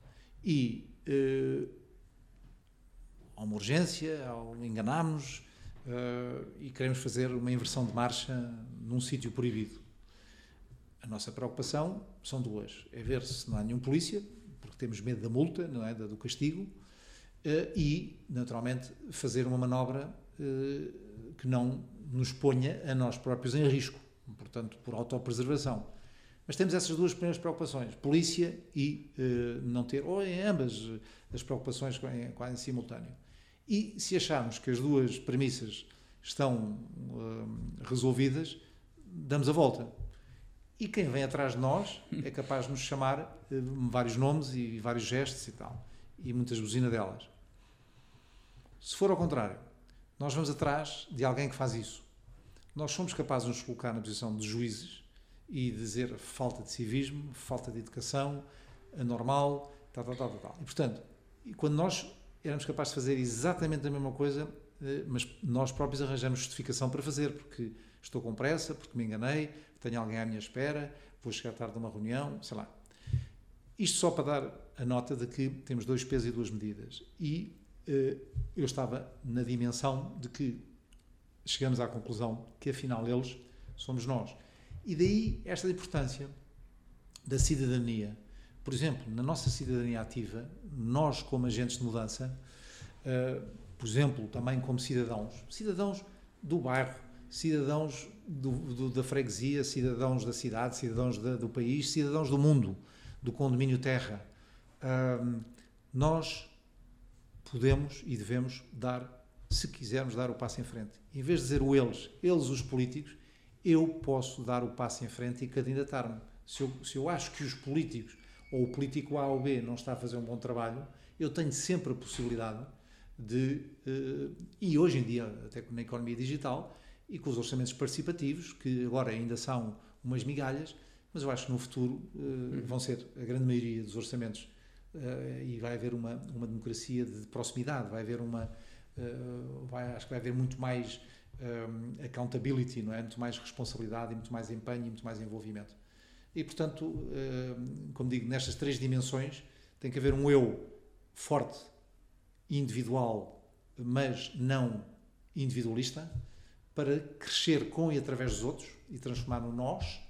e uh, há uma urgência, enganamos uh, e queremos fazer uma inversão de marcha num sítio proibido. A nossa preocupação são duas: é ver se não há nenhum polícia, porque temos medo da multa, não é, do castigo, e, naturalmente, fazer uma manobra uh, que não nos ponha a nós próprios em risco, portanto, por autopreservação. Mas temos essas duas primeiras preocupações, polícia e não ter, ou em ambas as preocupações quase em simultâneo. E se acharmos que as duas premissas estão resolvidas, damos a volta. E quem vem atrás de nós é capaz de nos chamar vários nomes e vários gestos e tal. E muitas buzinas delas. Se for ao contrário, nós vamos atrás de alguém que faz isso. Nós somos capazes de nos colocar na posição de juízes e dizer falta de civismo, falta de educação, anormal, tal, tal, tal, tal. E, portanto, quando nós éramos capazes de fazer exatamente a mesma coisa, eh, mas nós próprios arranjamos justificação para fazer, porque estou com pressa, porque me enganei, tenho alguém à minha espera, vou chegar tarde a uma reunião, sei lá. Isto só para dar a nota de que temos dois pesos e duas medidas. E eu estava na dimensão de que chegamos à conclusão que afinal eles somos nós. E daí esta importância da cidadania por exemplo, na nossa cidadania ativa, nós, como agentes de mudança, uh, por exemplo, também como cidadãos, cidadãos do bairro, cidadãos do, do, da freguesia, cidadãos da cidade, cidadãos da, do país, cidadãos do mundo, do condomínio terra, uh, nós podemos e devemos dar, se quisermos dar o passo em frente. Em vez de dizer o eles, eles os políticos, eu posso dar o passo em frente e candidatar-me. Se eu, se eu acho que os políticos ou o político A ou B não está a fazer um bom trabalho, eu tenho sempre a possibilidade de, uh, e hoje em dia, até na economia digital, e com os orçamentos participativos, que agora ainda são umas migalhas, mas eu acho que no futuro uh, vão ser a grande maioria dos orçamentos e vai haver uma, uma democracia de proximidade, vai haver uma, vai, acho que vai haver muito mais um, accountability, não é? muito mais responsabilidade, muito mais empenho e muito mais envolvimento. E, portanto, como digo, nestas três dimensões tem que haver um eu forte, individual, mas não individualista, para crescer com e através dos outros e transformar no nós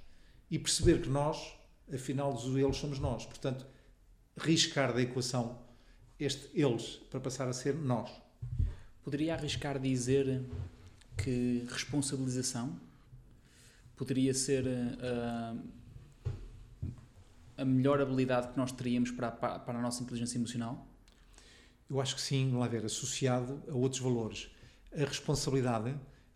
e perceber que nós, afinal eles, somos nós. Portanto, riscar da equação este eles para passar a ser nós. Poderia arriscar dizer que responsabilização poderia ser uh, a melhor habilidade que nós teríamos para, para, para a nossa inteligência emocional? Eu acho que sim, lá ver, associado a outros valores. A responsabilidade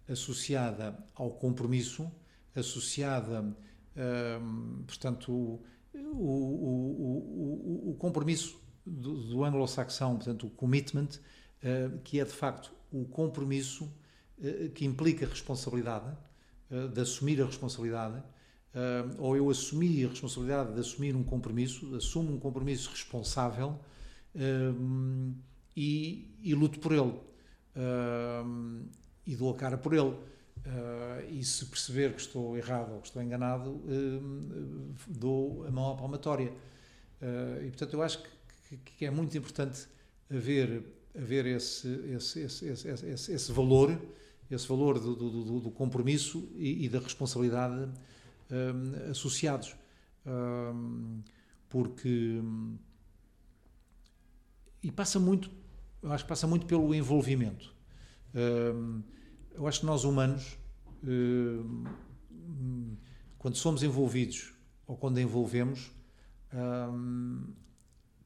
associada ao compromisso, associada, uh, portanto, o, o, o, compromisso do, do anglo-saxão, portanto, o commitment, uh, que é de facto o compromisso uh, que implica responsabilidade, de assumir a responsabilidade, ou eu assumi a responsabilidade de assumir um compromisso, assumo um compromisso responsável e, e luto por ele. e dou a cara por ele. Uh, e se perceber que estou errado ou que estou enganado, uh, dou a mão à palmatória. Uh, e portanto, eu acho que, que, é muito importante haver, haver esse, esse, esse, esse, esse valor, esse valor do, do, do compromisso e, e, da responsabilidade associados. porque. E passa muito, eu acho que passa muito pelo envolvimento eu acho que nós humanos, eh, quando somos envolvidos ou quando envolvemos,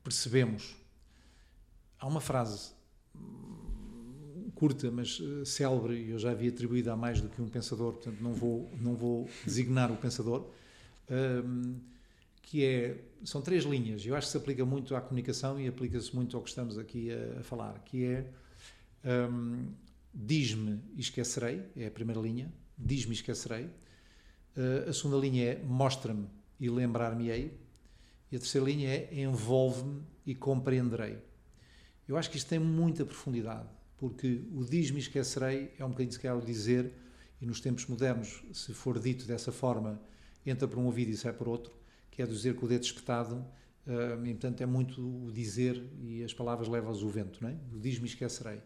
percebemos. Há uma frase curta, mas eh, célebre, e eu já havia atribuído a mais do que um pensador, portanto não vou, não vou designar o pensador, que é, são três linhas, eu acho que se aplica muito à comunicação e aplica-se muito ao que estamos aqui a, a falar, que é diz-me e esquecerei, é a primeira linha, diz-me e esquecerei. Uh, a segunda linha é mostra-me e lembrar-me-ei. E a terceira linha é envolve-me e compreenderei. Eu acho que isto tem muita profundidade, porque o diz-me e esquecerei é um bocadinho se calhar o dizer, e nos tempos modernos, se for dito dessa forma, entra por um ouvido e sai por outro, que é dizer com o dedo espetado, uh, e portanto é muito o dizer e as palavras levam-as o vento, não é? O diz-me e esquecerei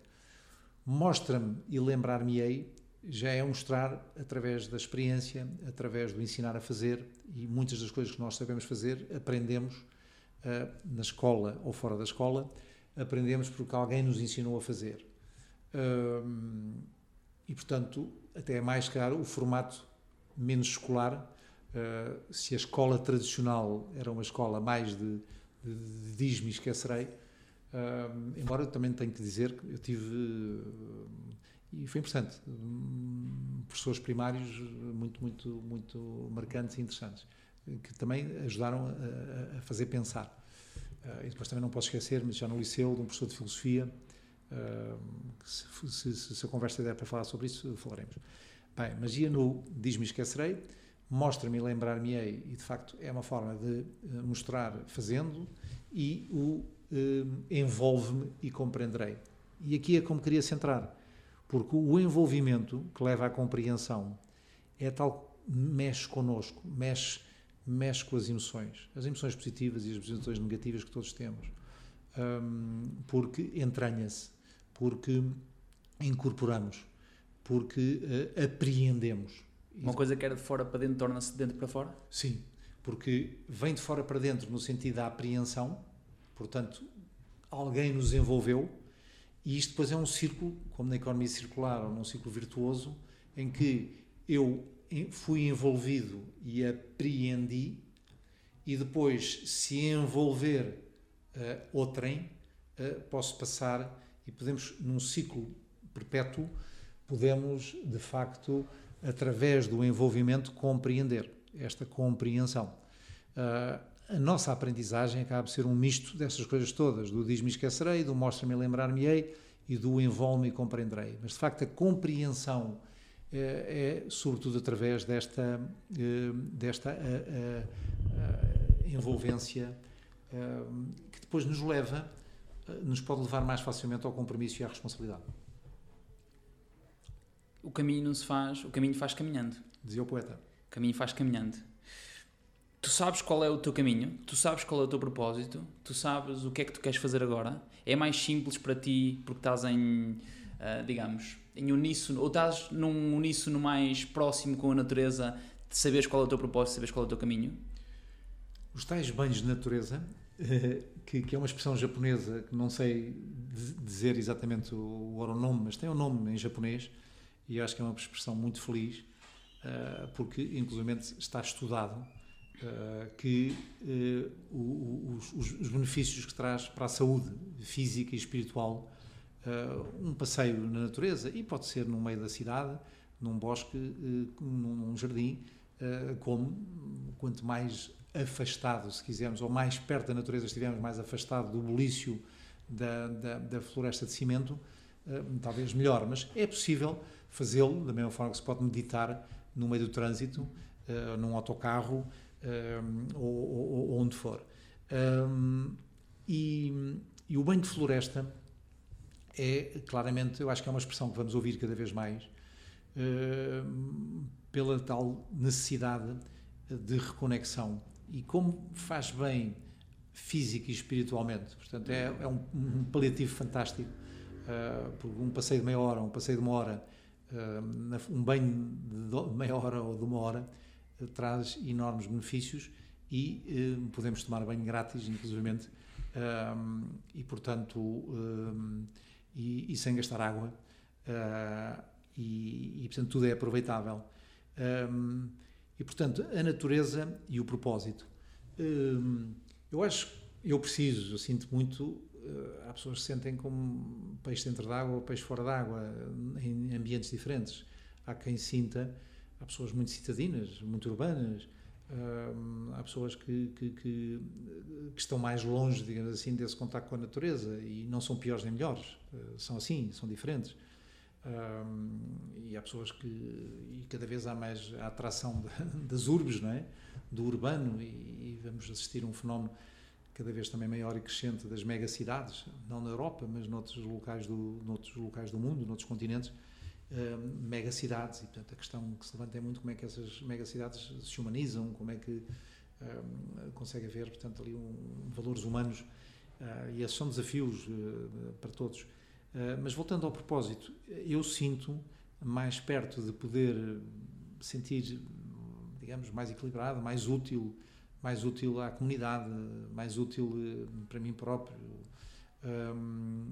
mostra-me e lembrar-me-ei já é mostrar através da experiência, através do ensinar a fazer e muitas das coisas que nós sabemos fazer aprendemos uh, na escola ou fora da escola, aprendemos porque alguém nos ensinou a fazer. Uh, e portanto, até é mais caro o formato menos escolar. Uh, se a escola tradicional era uma escola mais de, de, de diz-me esquecerei, Uh, embora eu também tenho que dizer que eu tive, uh, e foi interessante, um, professores primários muito, muito, muito marcantes e interessantes, que também ajudaram a, a fazer pensar. Uh, e depois também não posso esquecer, mas já no liceu, de um professor de filosofia, se, se, se, a conversa der para falar sobre isso, falaremos. Bem, magia no Diz-me Esquecerei, mostra-me lembrar-me-ei, e de facto é uma forma de mostrar fazendo, e o eh, envolve-me e compreenderei. E aqui é como queria centrar, porque o envolvimento que leva à compreensão é tal mexe connosco, mexe, mexe com as emoções, as emoções positivas e as emoções negativas que todos temos, um, porque entranha-se, porque incorporamos, porque uh, apreendemos. Uma coisa que era de fora para dentro torna-se de dentro para fora? Sim, porque vem de fora para dentro no sentido da apreensão, Portanto, alguém nos envolveu e isto depois é um círculo, como na economia circular ou num círculo virtuoso, em que eu fui envolvido e apreendi e depois, se envolver uh, outrem, uh, posso passar e podemos, num ciclo perpétuo, podemos, de facto, através do envolvimento, compreender esta compreensão. Uh, a nossa aprendizagem acaba por ser um misto dessas coisas todas, do diz-me esquecerei, do mostra-me lembrar-me-ei e do envolve-me e compreenderei. Mas, de facto, a compreensão é, é sobretudo através desta, eh, desta a, a, a envolvência que depois nos leva, nos pode levar mais facilmente ao compromisso e à responsabilidade. o caminho não se faz, o caminho faz caminhando. Dizia o poeta. O caminho faz caminhando. Tu sabes qual é o teu caminho, tu sabes qual é o teu propósito, tu sabes o que é que tu queres fazer agora. É mais simples para ti porque estás em, uh, digamos, em uníssono, ou estás num uníssono mais próximo com a natureza, de saberes qual é o teu propósito, saberes qual é o teu caminho. Os tais banhos de natureza, que, que, é uma expressão japonesa que não sei dizer exatamente o, o nome, mas tem um nome em japonês e acho que é uma expressão muito feliz, uh, porque inclusive está estudado uh, que uh, os, os, benefícios que traz para a saúde física e espiritual um passeio na natureza, e pode ser no meio da cidade, num bosque, num jardim, como quanto mais afastado, se quisermos, ou mais perto da natureza estivermos, mais afastado do bulício da, da, da floresta de cimento, talvez melhor. Mas é possível fazê-lo da mesma forma que se pode meditar no meio do trânsito, num autocarro uh, ou, ou, ou, onde for. Um, e, e, o banho de floresta é claramente, eu acho que é uma expressão que vamos ouvir cada vez mais, uh, pela tal necessidade de reconexão. E como faz bem física e espiritualmente. Portanto, é, é um, um, paliativo fantástico. Uh, um passeio de meia hora, um passeio de uma hora, um banho de meia hora ou de uma hora traz enormes benefícios e eh, podemos tomar banho grátis, inclusive, e portanto, e, e, sem gastar água, uh, e, e, portanto tudo é aproveitável. e portanto, a natureza e o propósito. eu acho, eu preciso, eu sinto muito há pessoas que se sentem como peixe dentro d'água ou peixe fora d'água, em ambientes diferentes. Há quem sinta, há pessoas muito citadinas, muito urbanas, há pessoas que, que, que, que, estão mais longe, digamos assim, desse contato com a natureza e não são piores nem melhores, eh, são assim, são diferentes. e há pessoas que, e cada vez há mais a atração das urbes, não é? do urbano, e, e vamos assistir a um fenómeno cada vez também maior e crescente das megacidades, não na Europa, mas noutros locais do, noutros locais do mundo, noutros continentes, megacidades. E, portanto, a questão que se levanta é muito como é que essas megacidades se humanizam, como é que uh, consegue haver, portanto, ali um, valores humanos. Uh, e esses são desafios uh, para todos. mas voltando ao propósito, eu sinto mais perto de poder sentir, digamos, mais equilibrado, mais útil, mais útil à comunidade, mais útil eh, para mim próprio, um,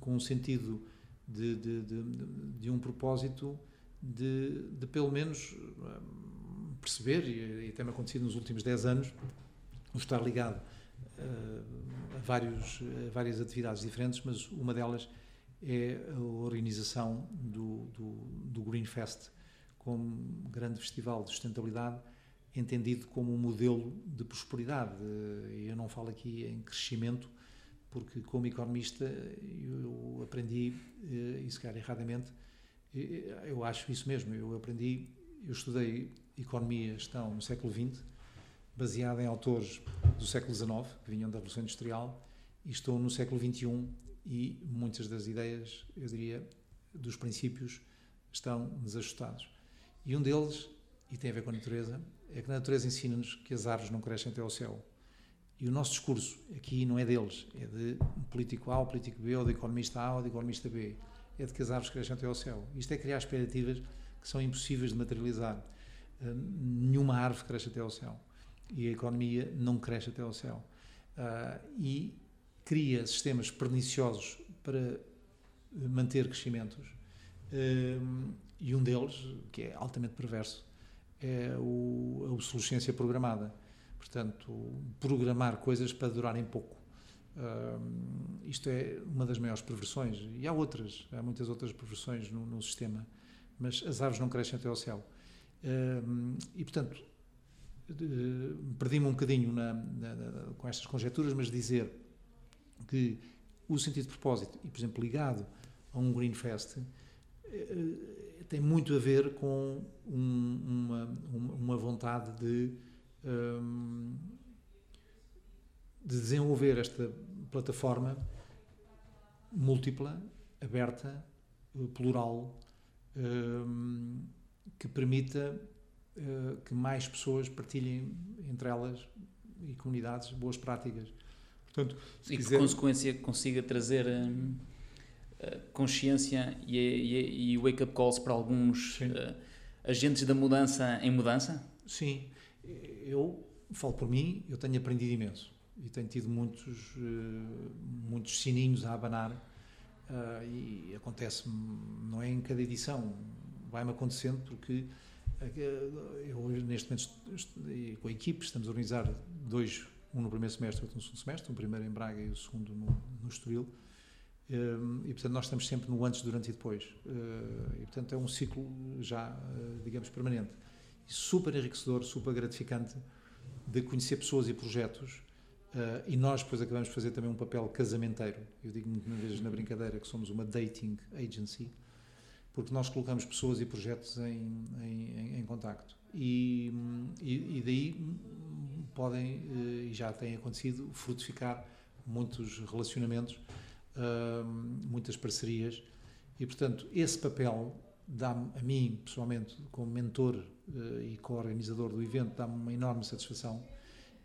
com um sentido de, de, de, de um propósito de, de, pelo menos perceber, e, tem-me acontecido nos últimos 10 anos, o estar ligado uh, a, vários, a várias atividades diferentes, mas uma delas é a organização do, do, do Green Fest como grande festival de sustentabilidade entendido como um modelo de prosperidade. Eu não falo aqui em crescimento, porque como economista eu aprendi, eh, e se calhar erradamente, eu acho isso mesmo, eu aprendi, eu estudei economia e gestão no século XX, baseada em autores do século XIX, que vinham da Revolução Industrial, e estou no século XXI e muitas das ideias, eu diria, dos princípios estão desajustados. E um deles, e tem a ver com a natureza, é que a natureza ensina-nos que as árvores não crescem até ao céu. E o nosso discurso aqui não é deles, é de político A, ou político B, ou de economista A, ou de economista B. É de que as árvores crescem até ao céu. Isto é criar expectativas que são impossíveis de materializar. Uh, nenhuma árvore cresce até ao céu. E a economia não cresce até ao céu. Uh, e cria sistemas perniciosos para manter crescimentos. Uh, e um deles, que é altamente perverso, é o, a obsolescência programada. Portanto, programar coisas para durarem pouco. Uh, isto é uma das maiores perversões. E há outras, há muitas outras perversões no, no sistema. Mas as árvores não crescem até ao céu. Uh, e, portanto, perdi-me um bocadinho na, na, na, com estas conjecturas, mas dizer que o sentido de propósito, e por exemplo ligado a um Green Fest, eh, tem muito a ver com um, uma, uma vontade de, de desenvolver esta plataforma múltipla, aberta, plural, um, que permita uh, que mais pessoas partilhem entre elas e comunidades boas práticas. Portanto, e quiser... por consequência consiga trazer um, consciência e, e, e wake-up calls para alguns uh, agentes da mudança em mudança? Sim, eu falo por mim, eu tenho aprendido imenso e tenho tido muitos, uh, muitos sininhos a abanar uh, e acontece não é em cada edição, vai-me acontecendo porque eu neste momento com a equipe estamos a organizar dois, um no primeiro semestre, outro no segundo semestre, um primeiro em Braga e o segundo no, no Estoril. E portanto nós estamos sempre no antes, durante e depois. E portanto é um ciclo já, digamos, permanente. Super enriquecedor, super gratificante de conhecer pessoas e projetos. Uh, e nós depois acabamos de fazer também um papel casamenteiro. Eu digo muitas vezes na brincadeira que somos uma dating agency, porque nós colocamos pessoas e projetos em, em, em, contacto. E, e, e, daí podem, e já tem acontecido, frutificar muitos relacionamentos, muitas parcerias. E, portanto, esse papel dá-me, a mim, pessoalmente, como mentor eh, e co-organizador do evento, dá-me uma enorme satisfação.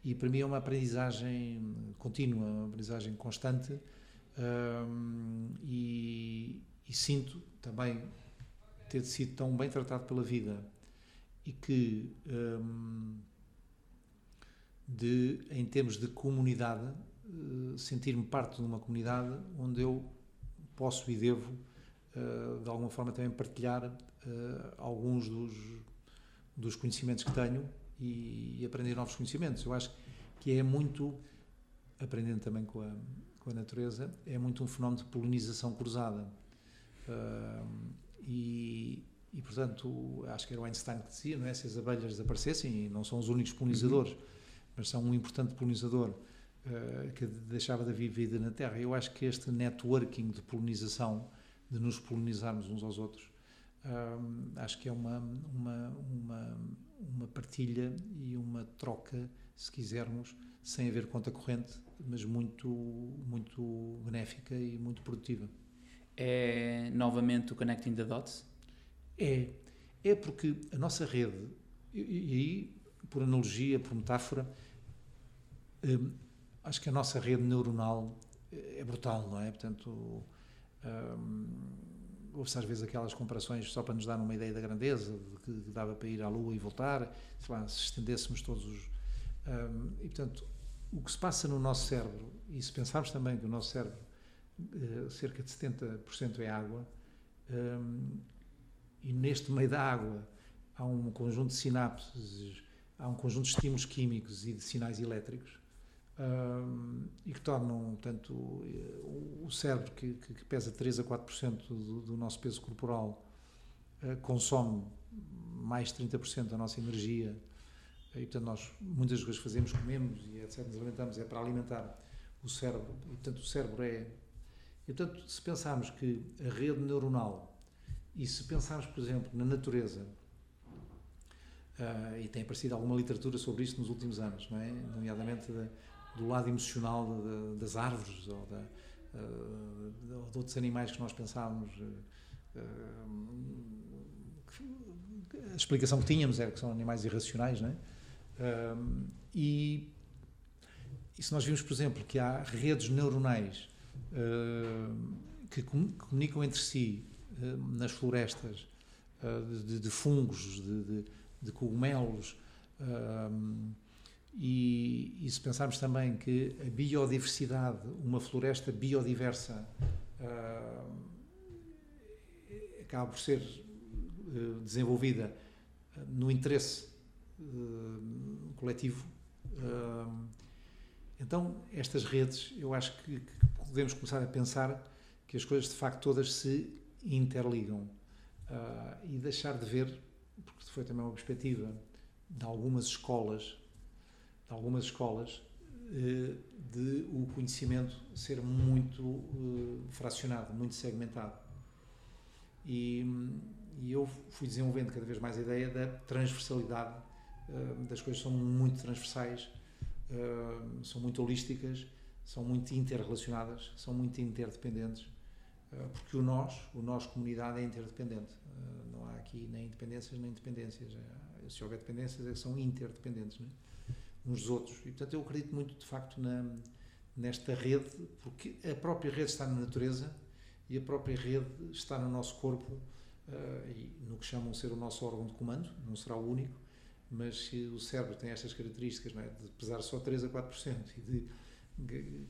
E para mim é uma aprendizagem contínua, uma aprendizagem constante. e, e sinto também ter sido tão bem tratado pela vida e que um, de, em termos de comunidade uh, sentir-me parte de uma comunidade onde eu posso e devo uh, de alguma forma também partilhar alguns dos, dos conhecimentos que tenho e, e, aprender novos conhecimentos eu acho que é muito aprendendo também com a, com a natureza é muito um fenómeno de polinização cruzada hum, e, e, portanto, acho que era o Einstein que dizia, não é? Se as abelhas desaparecessem, e não são os únicos polinizadores, uhum. mas são um importante polinizador uh, que deixava de haver vida na Terra. Eu acho que este networking de polinização, de nos polinizarmos uns aos outros, acho que é uma, uma, uma, uma partilha e uma troca, se quisermos, sem haver conta corrente, mas muito, muito benéfica e muito produtiva é novamente o Connecting the Dots? É. É porque a nossa rede, e, e aí, por analogia, por metáfora, hum, acho que a nossa rede neuronal é brutal, não é? Portanto, hum, ouve-se às vezes aquelas comparações só para nos dar uma ideia da grandeza, de que dava para ir à Lua e voltar, lá, se estendêssemos todos os. Hum, e portanto, o que se passa no nosso cérebro, e se pensarmos também que o nosso cérebro eh, cerca de 70% é água, um, e neste meio da água há um conjunto de sinapses, há um conjunto de estímulos químicos e de sinais elétricos, um, e que tornam, tanto o cérebro, que, que, pesa 3 a 4% do, do nosso peso corporal, uh, consome mais 30% da nossa energia, e portanto nós muitas que fazemos, comemos e etc, nos alimentamos, é para alimentar o cérebro, e portanto o cérebro é e, portanto, se pensarmos que a rede neuronal, e se pensarmos, por exemplo, na natureza, uh, e tem aparecido alguma literatura sobre isto nos últimos anos, não é? nomeadamente da, do lado emocional da, das árvores ou da, uh, de outros animais que nós pensávamos. Uh, a explicação que tínhamos era que são animais irracionais, não é? e, e se nós vimos, por exemplo, que há redes neuronais eh, que comunicam entre si eh, nas florestas eh, de, de, fungos, de, de, de cogumelos. E, e, se pensarmos também que a biodiversidade, uma floresta biodiversa, acaba por ser desenvolvida no interesse coletivo. Então, estas redes, eu acho que, que podemos começar a pensar que as coisas de facto todas se interligam uh, e deixar de ver, porque foi também uma perspectiva de algumas escolas, algumas escolas, uh, de o conhecimento ser muito uh, fracionado, muito segmentado. E, e, eu fui desenvolvendo cada vez mais a ideia da transversalidade, das coisas são muito transversais, são muito holísticas são muito interrelacionadas, são muito interdependentes porque o nós, o nós comunidade é interdependente. Não há aqui nem independências nem dependências. Se houver dependências, é são interdependentes, né? Uns dos outros. E, portanto, eu acredito muito, de facto, na, nesta rede, porque a própria rede está na natureza e a própria rede está no nosso corpo e no que chamam ser o nosso órgão de comando, não será o único, mas se o cérebro tem estas características, é? de pesar só 3 a 4% e de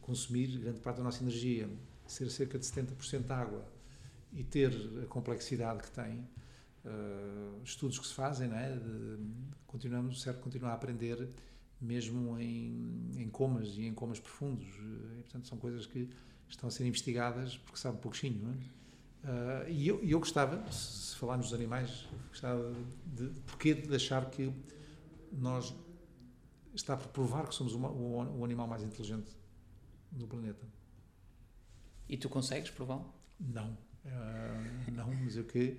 consumir grande parte da nossa energia, ser cerca de 70% água e ter a complexidade que tem, uh, estudos que se fazem, é? De, continuamos, o cérebro continua a aprender mesmo em, em comas e em comas profundos. E, portanto, são coisas que estão a ser investigadas porque sabe um pouquinho, não é? Uh, e eu, eu gostava, se falarmos dos animais, gostava de, de porquê de achar que nós está por provar que somos o, o, o animal mais inteligente do planeta. E tu consegues prová-lo? Não, uh, não, mas o que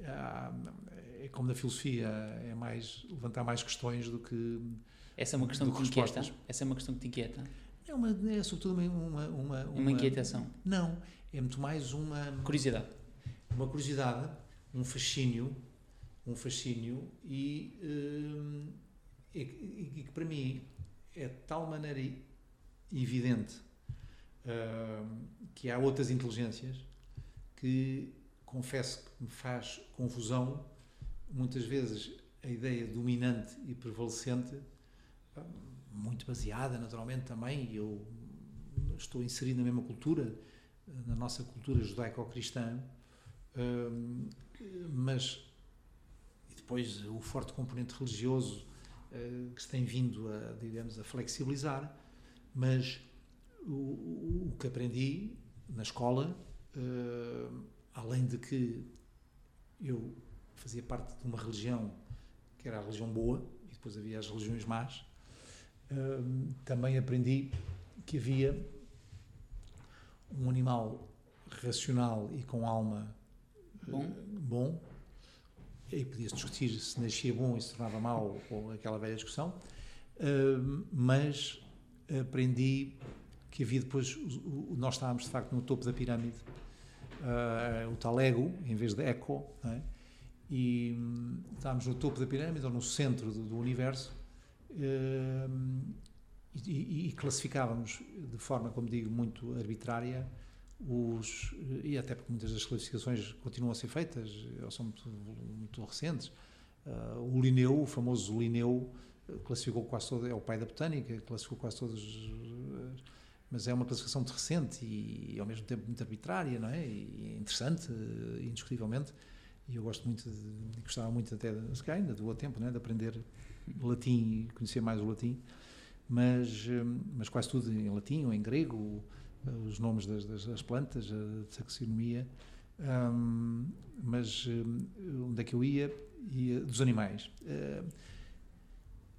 uh, é como na filosofia, é mais levantar mais questões do que essa é uma questão que te inquieta. Essa é uma questão que te inquieta. É uma é sobretudo uma uma, uma, uma inquietação. Não, é muito mais uma curiosidade. Uma curiosidade, um fascínio, um fascínio e, uh, e, que para mim é de tal maneira evidente uh, que há outras inteligências que confesso que me faz confusão muitas vezes a ideia dominante e prevalecente muito baseada naturalmente também eu estou inserido na mesma cultura na nossa cultura judaico-cristã, mas depois o forte componente religioso uh, que se tem vindo a, digamos, a flexibilizar, mas o, o que aprendi na escola, uh, além de que eu fazia parte de uma religião que era a religião boa, e depois havia as religiões más, uh, também aprendi que havia um animal racional e com alma bom, uh, bom. E podia-se discutir se nascia bom e se tornava mau ou aquela velha discussão. Uh, mas aprendi que havia depois o, o, nós estávamos de facto no topo da pirâmide. Uh, o tal ego em vez de eco é? e um, estávamos no topo da pirâmide ou no centro do, do universo e, e, classificávamos de forma, como digo, muito arbitrária os e até porque muitas das classificações continuam a ser feitas ou são muito, muito recentes. Uh, o Linneu, o famoso Linneu classificou quase todo, é o pai da botânica classificou quase todos mas é uma classificação recente e, e, ao mesmo tempo muito arbitrária não é? E interessante indiscutivelmente e eu gosto muito de, gostava muito até se calhar ainda do tempo né, de aprender latim e conhecer mais o latim mas, hum, mas quase tudo em latim ou em grego, os nomes das, das, das plantas, a taxonomia. Um, mas um, onde é que eu ia? Ia dos animais. Uh,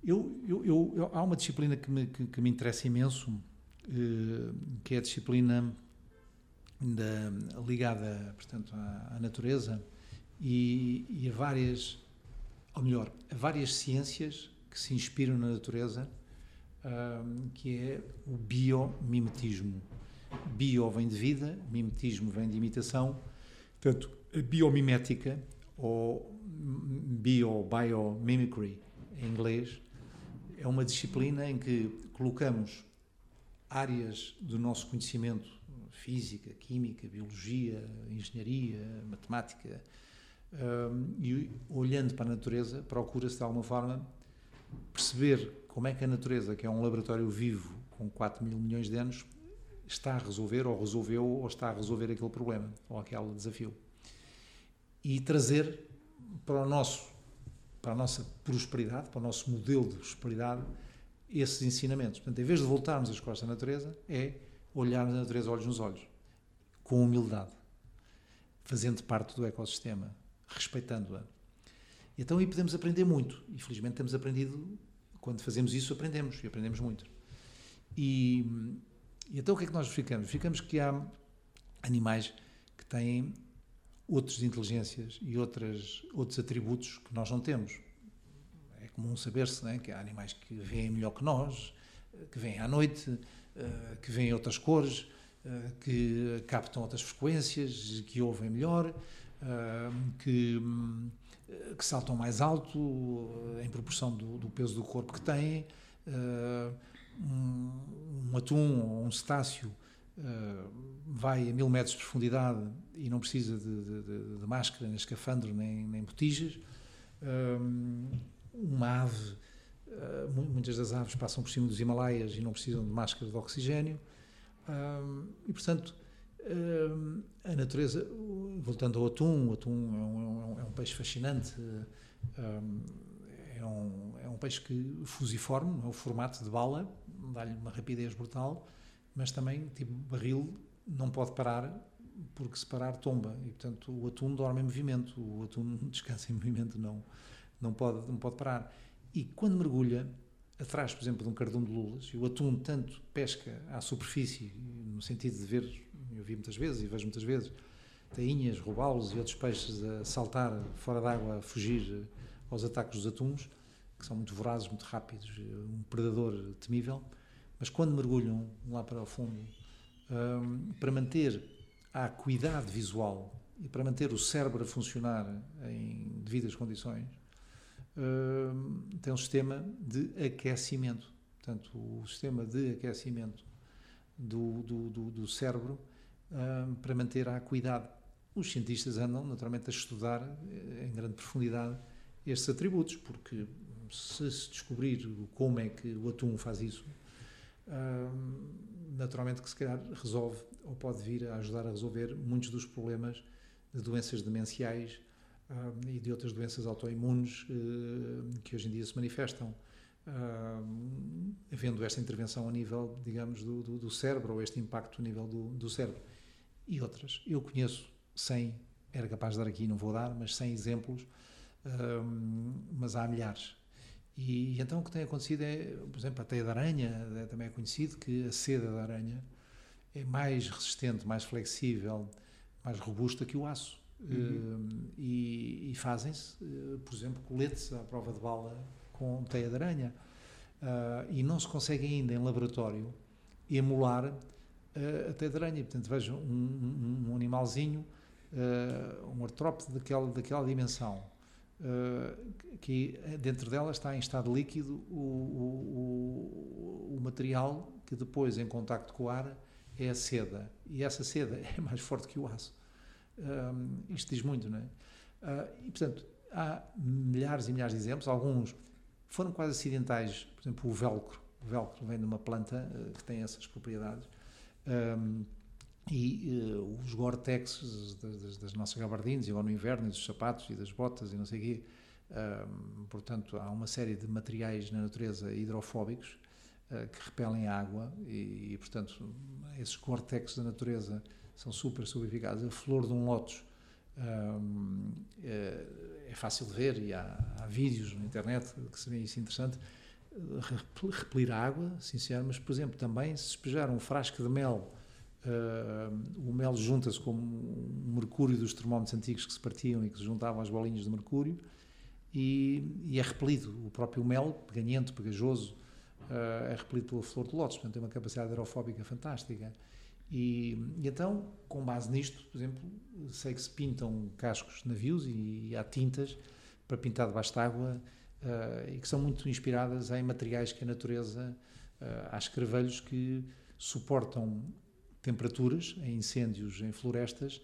eu, eu, eu, há uma disciplina que me, que, que me interessa imenso, uh, que é a disciplina da, ligada, portanto, à, à natureza e, e, a várias, ou melhor, várias ciências que se inspiram na natureza um, que é o biomimetismo. Bio vem de vida, mimetismo vem de imitação. Portanto, a biomimética, ou bio, biomimicry em inglês, é uma disciplina em que colocamos áreas do nosso conhecimento, física, química, biologia, engenharia, matemática, e olhando para a natureza, procura-se de alguma forma perceber como é que a natureza, que é um laboratório vivo com 4 mil milhões de anos, está a resolver, ou resolveu, ou está a resolver aquele problema, ou aquele desafio. E trazer para o nosso, para a nossa prosperidade, para o nosso modelo de prosperidade, esses ensinamentos. Portanto, em vez de voltarmos as costas à natureza, é olharmos a natureza olhos nos olhos, com humildade, fazendo parte do ecossistema, respeitando-a. Então aí podemos aprender muito. E felizmente temos aprendido quando fazemos isso, aprendemos, e aprendemos muito. E, e então o que é que nós ficamos? Ficamos que há animais que têm outras inteligências e outras, outros atributos que nós não temos. É comum saber-se né, que há animais que veem melhor que nós, que veem à noite, eh, que veem outras cores, que captam outras frequências, que ouvem melhor, que, que saltam mais alto em proporção do, do peso do corpo que têm. Um, um atum ou um cetáceo uh, vai a mil metros de profundidade e não precisa de, de, de máscara, nem escafandro, nem, nem botijas. Um, uma ave, muitas das aves passam por cima dos Himalaias e não precisam de máscara de oxigênio. E, portanto, a natureza, voltando ao atum, o atum é um, é um é peixe fascinante. É um, é um peixe que fusiforme, é o formato de bala, dá-lhe uma rapidez brutal mas também, tipo, barril não pode parar, porque se parar tomba. E, portanto, o atum dorme em movimento, o atum descansa em movimento, não, não, pode, não pode parar. E quando mergulha, atrás, por exemplo, de um cardume de lulas, e o atum tanto pesca à superfície, no sentido de ver, eu vi muitas vezes e vejo muitas vezes, tainhas, robalos e outros peixes a saltar fora d'água, a fugir aos ataques dos atuns, que são muito vorazes, muito rápidos, um predador temível mas quando mergulham lá para o fundo, um, para manter a acuidade visual e para manter o cérebro a funcionar em devidas condições, um, tem um sistema de aquecimento. Portanto, o sistema de aquecimento do, do, do, do cérebro para manter a acuidade. Os cientistas andam, naturalmente, a estudar eh, em grande profundidade estes atributos, porque se se descobrir como é que o atum faz isso, naturalmente que se calhar resolve ou pode vir a ajudar a resolver muitos dos problemas de doenças demenciais e de outras doenças autoimunes uh, que hoje em dia se manifestam. Uh, havendo esta intervenção a nível, digamos, do, do, do, cérebro, ou este impacto a nível do, do cérebro. E outras. Eu conheço 100, era capaz de dar aqui, não vou dar, mas 100 exemplos, uh, mas há milhares. E, então o que tem acontecido é, por exemplo, a teia de aranha, é, também é conhecido que a seda da aranha é mais resistente, mais flexível, mais robusta que o aço. Uhum. Uh, e, e fazem-se, uh, por exemplo, coletes à prova de bala com teia de aranha. Uh, e não se consegue ainda em laboratório emular a teia de aranha. Portanto, vejam um, um, um animalzinho, um artrópode daquela, daquela dimensão, uh, que dentro dela está em estado líquido o, o, o, material que depois, em contacto com o ar, é a seda. E essa seda é mais forte que o aço. Um, isto diz muito, não é? Uh, e, portanto, há milhares e milhares de exemplos, alguns foram quase acidentais, por exemplo, o velcro. O velcro vem de uma planta uh, que tem essas propriedades. Um, e uh, os Gore-Tex das, das, nossas gabardines, agora no inverno, dos sapatos e das botas e não sei o quê. Portanto, há uma série de materiais na natureza hidrofóbicos uh, que repelem a água e, e portanto, esses Gore-Tex da natureza são super, eficazes. A flor de um lótus é, é, fácil de ver e há, há, vídeos na internet que se vê isso interessante. Repelir a água, senhor, mas, por exemplo, também se despejar um frasco de mel Uh, o mel junta-se com o mercúrio dos termómetros antigos que se partiam e que se juntavam às bolinhas de mercúrio e, e é repelido. O próprio mel, peganhento, pegajoso, uh, é repelido pela flor de lótus, portanto tem uma capacidade aerofóbica fantástica. E, e, então, com base nisto, por exemplo, sei que se pintam cascos de navios e, e há tintas para pintar debaixo de água uh, e que são muito inspiradas em materiais que a natureza, há escravelhos que suportam temperaturas em incêndios em florestas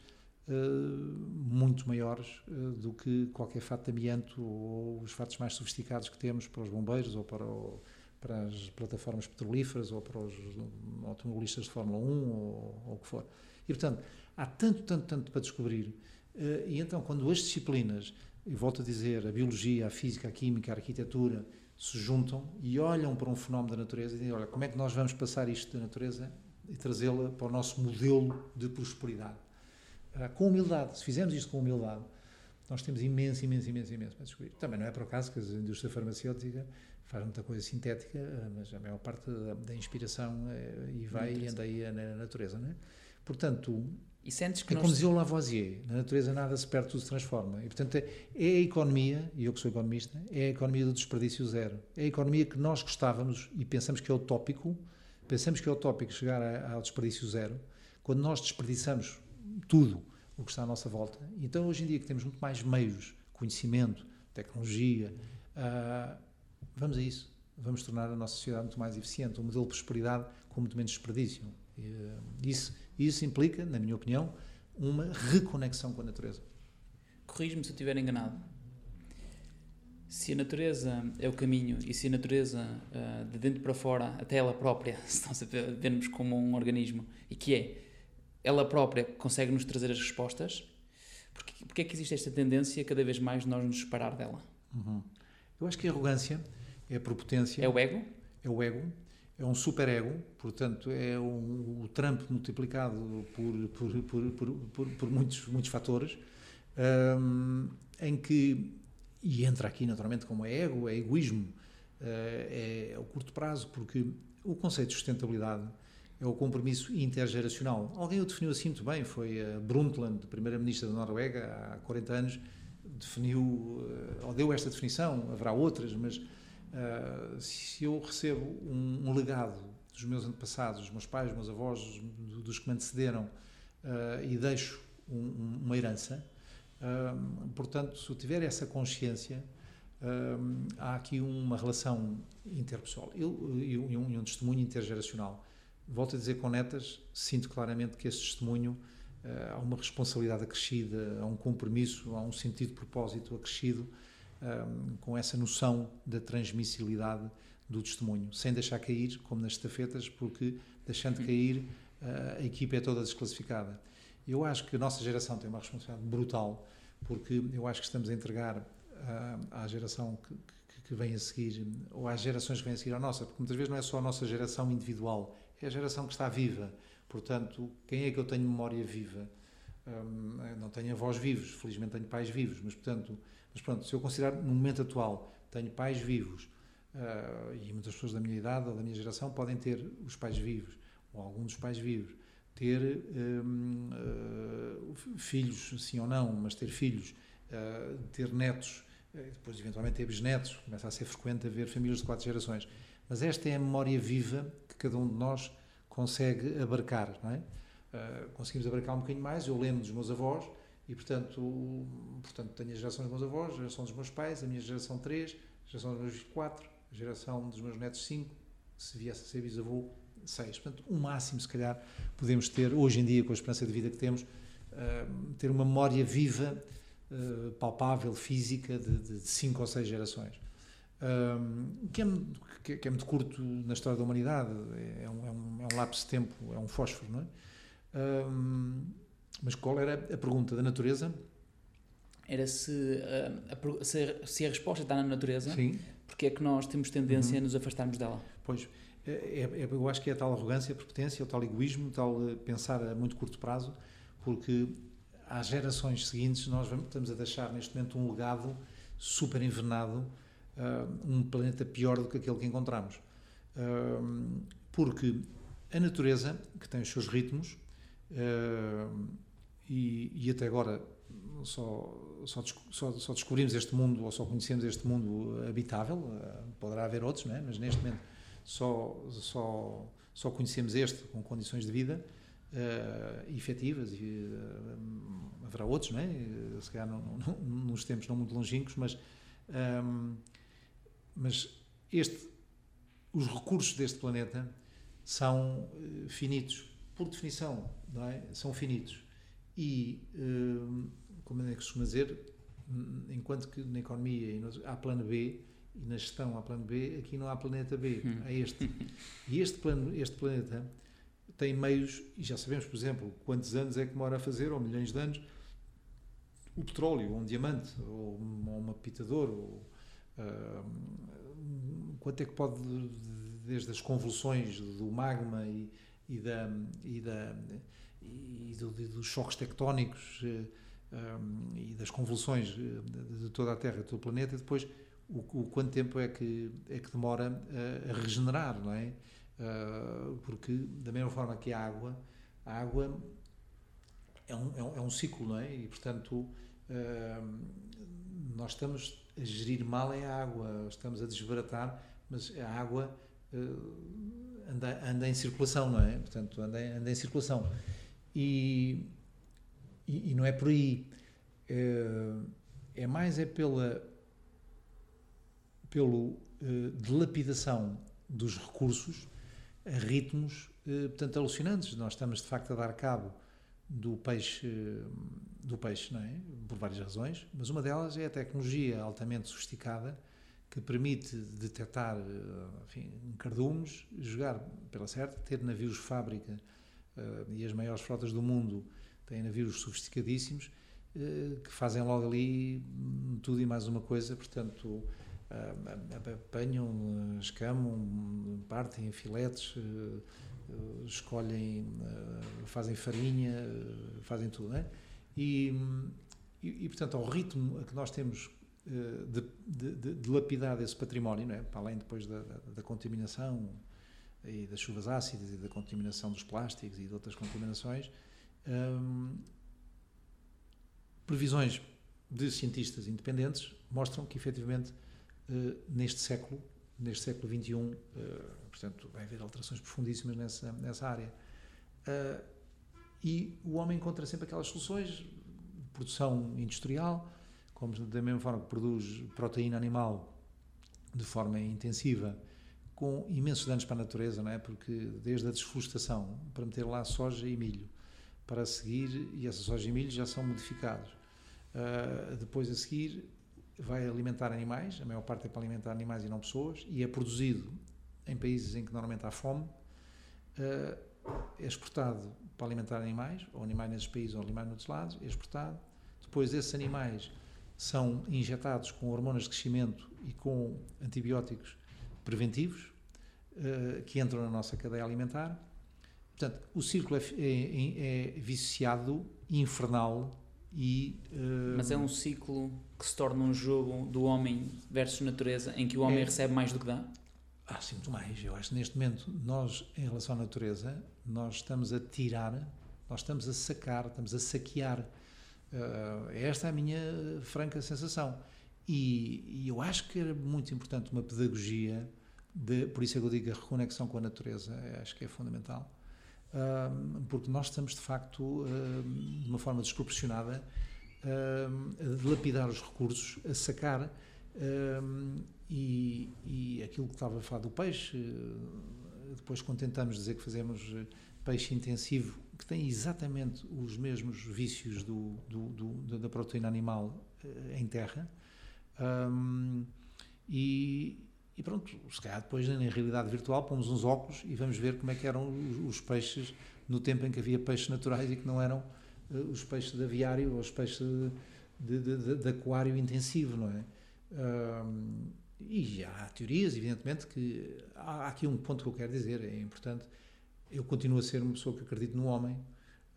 uh, muito maiores uh, do que qualquer fato de amianto ou os fatos mais sofisticados que temos para os bombeiros ou para, o, para as plataformas petrolíferas ou para os automobilistas de Fórmula 1 ou, ou o que for. E, portanto, há tanto, tanto, tanto para descobrir. Uh, e então, quando as disciplinas, e volto a dizer, a biologia, a física, a química, a arquitetura, se juntam e olham para um fenómeno da natureza e dizem, olha, como é que nós vamos passar isto da natureza e trazê-la para o nosso modelo de prosperidade. Uh, com humildade, se fizermos isto com humildade, nós temos imenso, imenso, imenso, imenso para descobrir. Também não é por acaso que a indústria farmacêutica faz muita coisa sintética, ah, mas a maior parte da, da inspiração é, e vai e anda aí na natureza, não é? Portanto, e sentes que é como dizia o Lavoisier, na natureza nada se perde, tudo se transforma. E, portanto, é, é a economia, e eu que sou economista, é a economia do desperdício zero. É a economia que nós gostávamos e pensamos que é utópico, pensamos que é utópico chegar ao desperdício zero, quando nós desperdiçamos tudo o que está à nossa volta, então hoje em dia que temos muito mais meios, conhecimento, tecnologia, uh, vamos a isso. Vamos tornar a nossa sociedade muito mais eficiente, um modelo de prosperidade com muito menos desperdício. Uh, isso, isso implica, na minha opinião, uma reconexão com a natureza. Corrijo-me se eu estiver enganado. Se a natureza é o caminho e se a natureza, uh, de dentro para fora, até ela própria, se nós a vermos como um organismo, e que é, ela própria consegue nos trazer as respostas, porque, porque é que existe esta tendência cada vez mais de nós nos separar dela? Uhum. Eu acho que a arrogância é a prepotência. É o ego? É o ego. É um super-ego, portanto, é um, o Trump multiplicado por, por, por, por, por muitos, muitos fatores, um, em que e entra aqui naturalmente como é ego, é egoísmo, eh, é, o curto prazo, porque o conceito de sustentabilidade é o compromisso intergeracional. Alguém o definiu assim muito bem, foi a Brundtland, primeira-ministra da Noruega, há 40 anos, definiu, eh, ou deu esta definição, haverá outras, mas uh, se eu recebo um, um, legado dos meus antepassados, dos meus pais, dos meus avós, dos que me antecederam, uh, e deixo um, uma herança, portanto, se eu tiver essa consciência, há aqui uma relação interpessoal e, um, um testemunho intergeracional. Volto a dizer com netas, sinto claramente que esse testemunho uh, há uma responsabilidade acrescida, há um compromisso, há um sentido de propósito acrescido um, com essa noção da transmissibilidade do testemunho, sem deixar cair, como nas estafetas, porque deixando cair, uh, a equipa é toda desclassificada. Eu acho que a nossa geração tem uma responsabilidade brutal, porque eu acho que estamos a entregar uh, à geração que, que, que, vem a seguir, ou às gerações que vêm a seguir à nossa, porque muitas vezes não é só a nossa geração individual, é a geração que está viva. Portanto, quem é que eu tenho memória viva? Um, não tenho avós vivos, felizmente tenho pais vivos, mas portanto, mas pronto, se eu considerar no momento atual, tenho pais vivos, uh, e muitas pessoas da minha idade ou da minha geração podem ter os pais vivos, ou algum dos pais vivos, ter um, uh, filhos, sim ou não, mas ter filhos, uh, ter netos, depois eventualmente ter bisnetos, começa a ser frequente haver famílias de quatro gerações. Mas esta é a memória viva que cada um de nós consegue abarcar, não é? conseguimos abarcar um bocadinho mais. Eu lembro dos meus avós e, portanto, portanto tenho a geração dos meus avós, a geração dos meus pais, a minha geração 3, a geração dos meus filhos 4, a geração dos meus netos 5, se viesse a ser bisavô, seis. Portanto, o máximo, se calhar, podemos ter, hoje em dia, com a esperança de vida que temos, uh, ter uma memória viva, uh, palpável, física, de, de, cinco ou seis gerações. Uh, que, é, que, é, muito curto na história da humanidade, é um, é um, é um lapso de tempo, é um fósforo, não é? Mas qual era a pergunta da natureza? Era se a, se a, se a resposta está na natureza, Sim. porque é que nós temos tendência uhum. a nos afastarmos dela? Pois, é, é, eu acho que é a tal arrogância, a prepotência, o tal egoísmo, o tal eh, pensar a muito curto prazo, porque às gerações seguintes nós vamos, estamos a deixar neste momento um legado super envenenado, uh, um planeta pior do que aquele que encontramos. Uh, porque a natureza, que tem os seus ritmos, uh, e, e, até agora só, só, só, só, descobrimos este mundo, ou só conhecemos este mundo habitável, poderá haver outros, é? mas neste momento só, só, só conhecemos este com condições de vida uh, efetivas e uh, haverá outros, não é? Se calhar nos tempos não muito longínquos, mas, um, ehm, mas este, os recursos deste planeta são finitos, por definição, não é? São finitos. E, uh, como é que costuma dizer, enquanto que na economia há plano B, e na gestão há plano B, aqui não há planeta B, hum. há este. E este, plano, este planeta tem meios, e já sabemos, por exemplo, quantos anos é que demora a fazer, ou milhões de anos, o petróleo, ou um diamante, ou uma pitador, ou, quanto é que pode, desde as convulsões do magma e, e, da, e, da, e do, dos choques tectónicos um, e das convulsões de, de toda a Terra, de todo o planeta, e depois o, o quanto tempo é que, é que demora a, a regenerar, não é? Uh, porque, da mesma forma que a água, a água é um, é um, é um ciclo, não é? E, portanto, uh, nós estamos a gerir mal é a água, estamos a desbaratar, mas a água uh, anda, anda em circulação, não é? Portanto, anda, anda em circulação. E, e, não é por aí. É, é mais é pela pelo eh, dilapidação dos recursos a ritmos eh, portanto alucinantes. Nós estamos de facto a dar cabo do peixe do peixe, não é? Por várias razões, mas uma delas é a tecnologia altamente sofisticada que permite detectar enfim, cardumes, jogar pela certa, ter navios fábrica e as maiores frotas do mundo têm navios sofisticadíssimos uh, que fazem logo ali tudo e mais uma coisa, portanto uh, apanham, escamam, partem filetes, escolhem, fazem farinha, fazem tudo, não é? E, e, portanto, ao ritmo que nós temos eh, de, de, de, de lapidar esse património, não é? para além depois da, da, da, contaminação e das chuvas ácidas e da contaminação dos plásticos e de outras contaminações, hum, previsões de cientistas independentes mostram que efetivamente uh, neste século, neste século XXI, uh, portanto, vai haver alterações profundíssimas nessa, nessa área. Uh, e o homem encontra sempre aquelas soluções de produção industrial, como da mesma forma que produz proteína animal de forma intensiva, com imensos danos para a natureza, não é? Porque desde a desflorestação, para meter lá soja e milho, para seguir, e essa soja e milho já são modificados. Uh, depois a seguir vai alimentar animais, a maior parte é para alimentar animais e não pessoas, e é produzido em países em que normalmente há fome, uh, é exportado para alimentar animais, ou animais nesses países ou animais noutros lados, é exportado. Depois esses animais são injetados com hormonas de crescimento e com antibióticos preventivos uh, que entram na nossa cadeia alimentar. Portanto, o círculo é, é, é viciado, infernal e. Uh, Mas é um ciclo que se torna um jogo do homem versus natureza em que o homem é, recebe mais do que dá? Ah, sim, muito mais. Eu acho que neste momento, nós, em relação à natureza, nós estamos a tirar, nós estamos a sacar, estamos a saquear Uh, esta é a minha franca sensação. E, e, eu acho que era muito importante uma pedagogia, de, por isso é que eu digo a reconexão com a natureza, acho que é fundamental, porque nós estamos de facto, de uma forma desproporcionada, a dilapidar os recursos, a sacar. E, e, aquilo que estava a falar do peixe, depois quando tentamos dizer que fazemos peixe intensivo, que tem exatamente os mesmos vícios do, do, do da proteína animal uh, em terra. E, e, pronto, se calhar depois na realidade virtual pomos uns óculos e vamos ver como é que eram os, os peixes no tempo em que havia peixes naturais e que não eram uh, os peixes de aviário ou os peixes de, de, de, de aquário intensivo, não é? Um, e há teorias, evidentemente, que há aqui um ponto que eu quero dizer, é importante, eu continuo a ser uma pessoa que acredito no homem,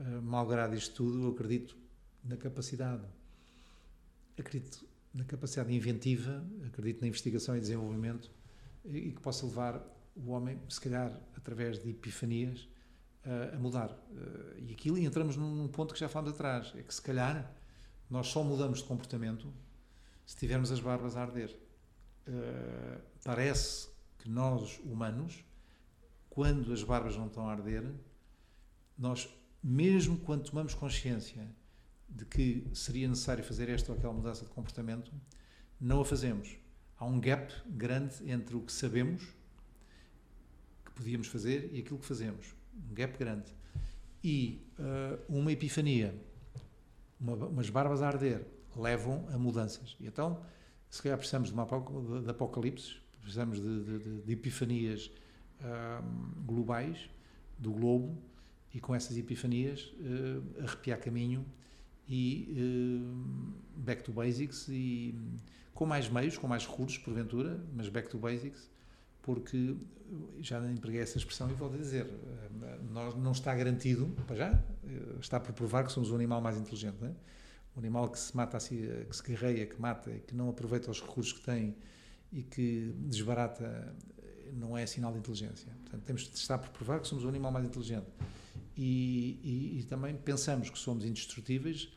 uh, malgrado isto tudo, eu acredito na capacidade, acredito na capacidade inventiva, acredito na investigação e desenvolvimento e, que possa levar o homem, se calhar através de epifanias, a mudar. Uh, e aquilo entramos num, ponto que já falamos atrás, é que se calhar nós só mudamos de comportamento se tivermos as barbas a arder. Uh, parece que nós, humanos, quando as barbas não estão a arder, nós, mesmo quando tomamos consciência de que seria necessário fazer esta ou aquela mudança de comportamento, não a fazemos. Há um gap grande entre o que sabemos que podíamos fazer e aquilo que fazemos. Um gap grande. E uh, uma epifania, uma, umas barbas a arder, levam a mudanças. E então, se calhar precisamos de, uma, de apocalipse, precisamos de, de, de epifanias globais do globo e com essas epifanias uh, arrepiar caminho e uh, back to basics e com mais meios, com mais recursos, porventura, mas back to basics, porque já empreguei essa expressão e volto a dizer, uh, nós, não está garantido, para já, está por provar que somos o animal mais inteligente, é? o animal que se mata, que se guerreia, que mata, que não aproveita os recursos que tem e que desbarata não é sinal de inteligência. Portanto, temos de estar por provar que somos o animal mais inteligente. E, e, e também pensamos que somos indestrutíveis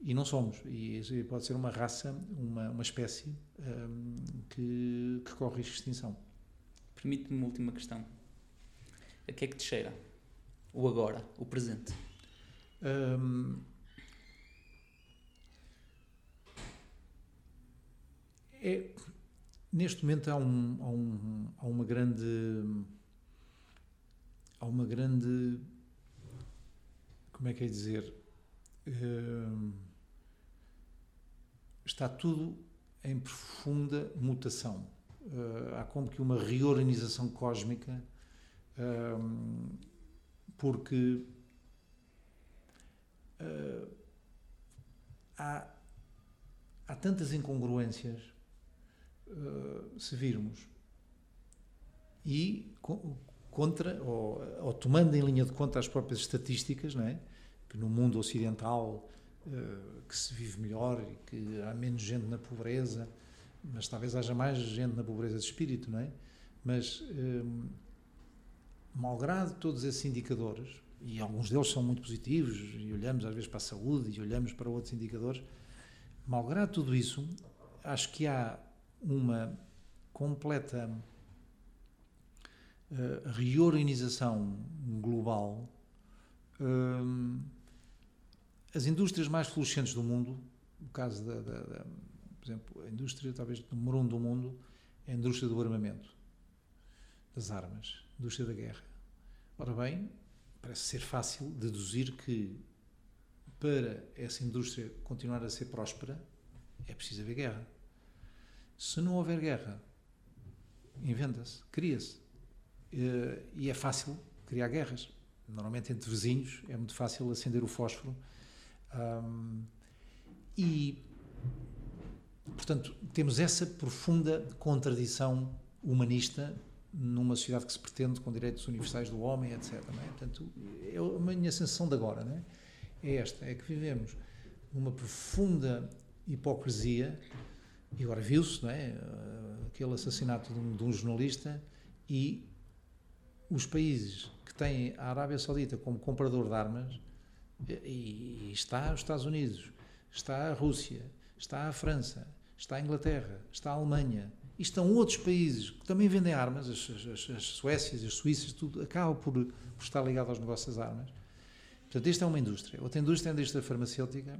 e não somos. E pode ser uma raça, uma, uma espécie um, que, que corre risco de extinção. Permite-me uma última questão. A que é que te cheira? O agora, o presente? Hum, é, neste momento há, um, há, um, há uma grande há uma grande como é que é dizer hum, está tudo em profunda mutação uh, há como que uma reorganização cósmica um, porque uh, há, há tantas incongruências uh, se virmos e contra ou, ou, tomando em linha de conta as próprias estatísticas, não é? Que no mundo ocidental uh, que se vive melhor e que há menos gente na pobreza, mas talvez haja mais gente na pobreza de espírito, não é? Mas um, malgrado todos esses indicadores, e alguns deles são muito positivos, e olhamos às vezes para a saúde e olhamos para outros indicadores, malgrado tudo isso, acho que há uma completa uh, reorganização global. Uh, as indústrias mais florescentes do mundo, no caso da, da, da, por exemplo, a indústria talvez número um do mundo é a indústria do armamento, das armas indústria da guerra. Ora bem, parece ser fácil deduzir que para essa indústria continuar a ser próspera é preciso haver guerra. Se não houver guerra, inventa-se, cria-se. Eh, e é fácil criar guerras. Normalmente entre vizinhos é muito fácil acender o fósforo. E, portanto, temos essa profunda contradição humanista numa sociedade que se pretende com direitos universais do homem, etc. É? Portanto, é a minha sensação de agora, não é? é esta, é que vivemos numa profunda hipocrisia, e agora viu-se, não é? Aquele assassinato de um, de um, jornalista e os países que têm a Arábia Saudita como comprador de armas, e, e está os Estados Unidos, está a Rússia, está a França, está a Inglaterra, está a Alemanha, e estão outros países que também vendem armas, as, as, as Suécias, as Suíças, tudo acaba por, por, estar ligado aos negócios das armas. Portanto, esta é uma indústria. Outra indústria é a indústria farmacêutica,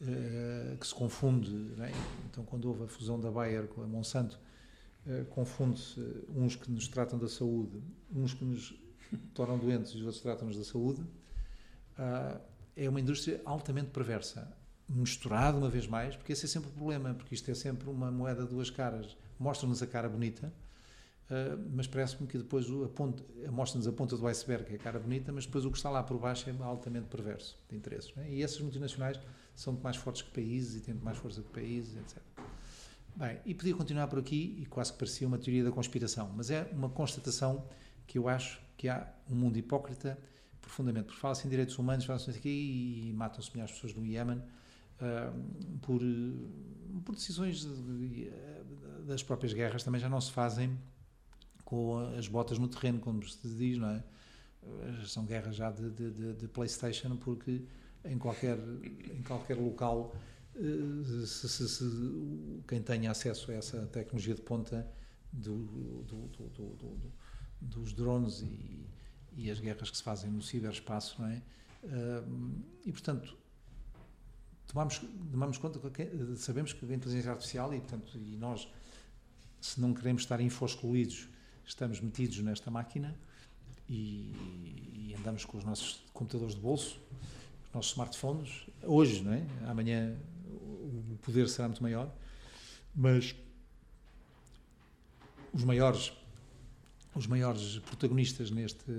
uh, que se confunde. É? Então, quando houve a fusão da Bayer com a Monsanto, uh, confunde-se uns que nos tratam da saúde, uns que nos tornam doentes e os outros tratam-nos da saúde. Uh, é uma indústria altamente perversa misturado uma vez mais, porque esse é sempre o problema, porque isto é sempre uma moeda de duas caras mostra-nos a cara bonita, uh, mas parece-me que depois mostra-nos a ponta do iceberg, que é a cara bonita, mas depois o que está lá por baixo é altamente perverso de interesses. É? E essas multinacionais são mais fortes que países e têm mais força que países, etc. Bem, e podia continuar por aqui e quase que parecia uma teoria da conspiração, mas é uma constatação que eu acho que há um mundo hipócrita profundamente, porque fala-se em direitos humanos, fala-se aqui e matam-se milhares de pessoas no Iémen uh, por, por decisões de, de, das próprias guerras também já não se fazem com as botas no terreno, como se diz, não é? São guerras já de, de, de PlayStation, porque em qualquer, em qualquer local, eh, se, se, se, quem tenha acesso a essa tecnologia de ponta do, do, do, dos drones e, e, as guerras que se fazem no ciberespaço, não é? E, portanto, tomamos, tomamos conta, sabemos que a inteligência artificial e, portanto, e nós se não queremos estar infoscluídos, estamos metidos nesta máquina e, e, andamos com os nossos computadores de bolso, os nossos smartphones, hoje, não é? Amanhã o poder será muito maior, mas os maiores os maiores protagonistas neste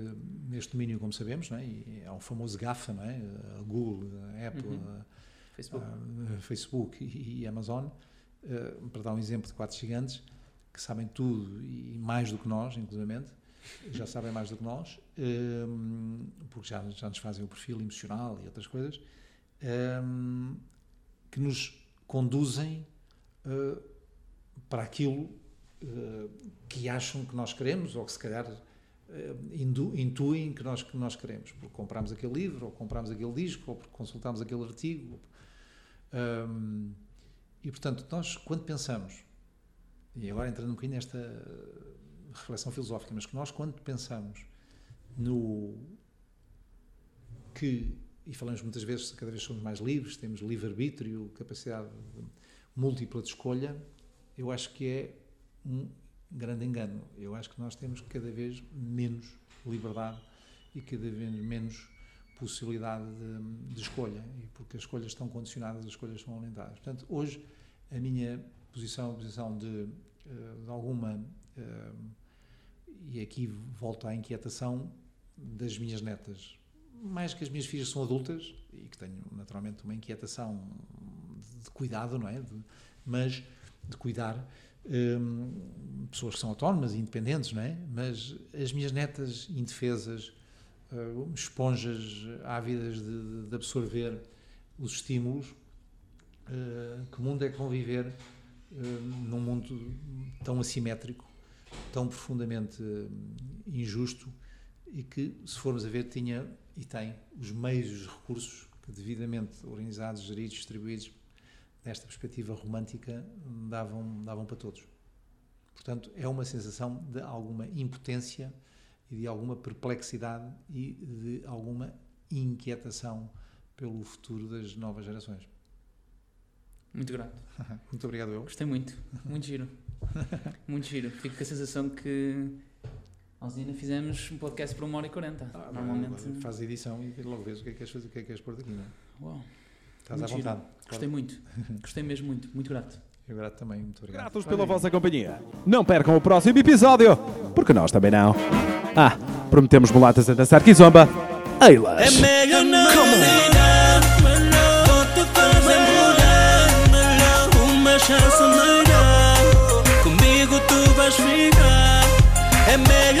neste domínio, como sabemos, não é? E é o famoso GAFA, não é? A Google, a Apple, uhum. a, Facebook, a, a Facebook e, e Amazon, uh, para dar um exemplo de quatro gigantes, que sabem tudo e mais do que nós, inclusivamente, já sabem mais do que nós, um, porque já, já nos fazem o perfil emocional e outras coisas, um, que nos conduzem uh, para aquilo que acham que nós queremos, ou que se calhar uh, intuem que nós, que nós queremos, porque compramos aquele livro, ou compramos aquele disco, ou porque consultamos aquele artigo. Um, e, portanto, nós, quando pensamos e agora entrando um bocadinho nesta reflexão filosófica, mas que nós, quando pensamos no que e falamos muitas vezes, cada vez somos mais livres, temos livre-arbítrio, capacidade múltipla de escolha, eu acho que é um grande engano. Eu acho que nós temos cada vez menos liberdade e cada vez menos possibilidade de, de escolha, e porque as escolhas estão condicionadas, as escolhas são alimentadas. Portanto, hoje a minha posição, a posição de, eh, de alguma, eh, e aqui volto à inquietação das minhas netas, mais que as minhas filhas são adultas e que tenho naturalmente uma inquietação de, de cuidado, não é? De, mas de cuidar um, pessoas que são autónomas e independentes, não é? Mas as minhas netas indefesas, uh, esponjas ávidas de, de, absorver os estímulos, uh, que mundo é que vão viver uh, num mundo tão assimétrico, tão profundamente injusto e que, se formos a ver, tinha e tem os meios os recursos que, devidamente organizados, geridos, distribuídos, nesta perspectiva romântica, davam, davam para todos. Portanto, é uma sensação de alguma impotência e de alguma perplexidade e de alguma inquietação pelo futuro das novas gerações. Muito grato. muito obrigado, eu. Gostei muito. Muito giro. muito giro. Fico com a sensação que nós ainda fizemos um podcast por uma hora e quarenta. Ah, Normalmente. Faz a edição e logo vês o que é que queres fazer, o que é que queres pôr daqui, não é? Uau. Estás muito à vontade. Giro. Gostei muito. Gostei mesmo muito. Muito grato. Eu grato também. Muito obrigado. Gratos pela vossa companhia. Não percam o próximo episódio, porque nós também não. Ah, prometemos mulatas a dançar kizomba. Eilas. Come on. chance melhor. Comigo tu vais ficar. É melhor.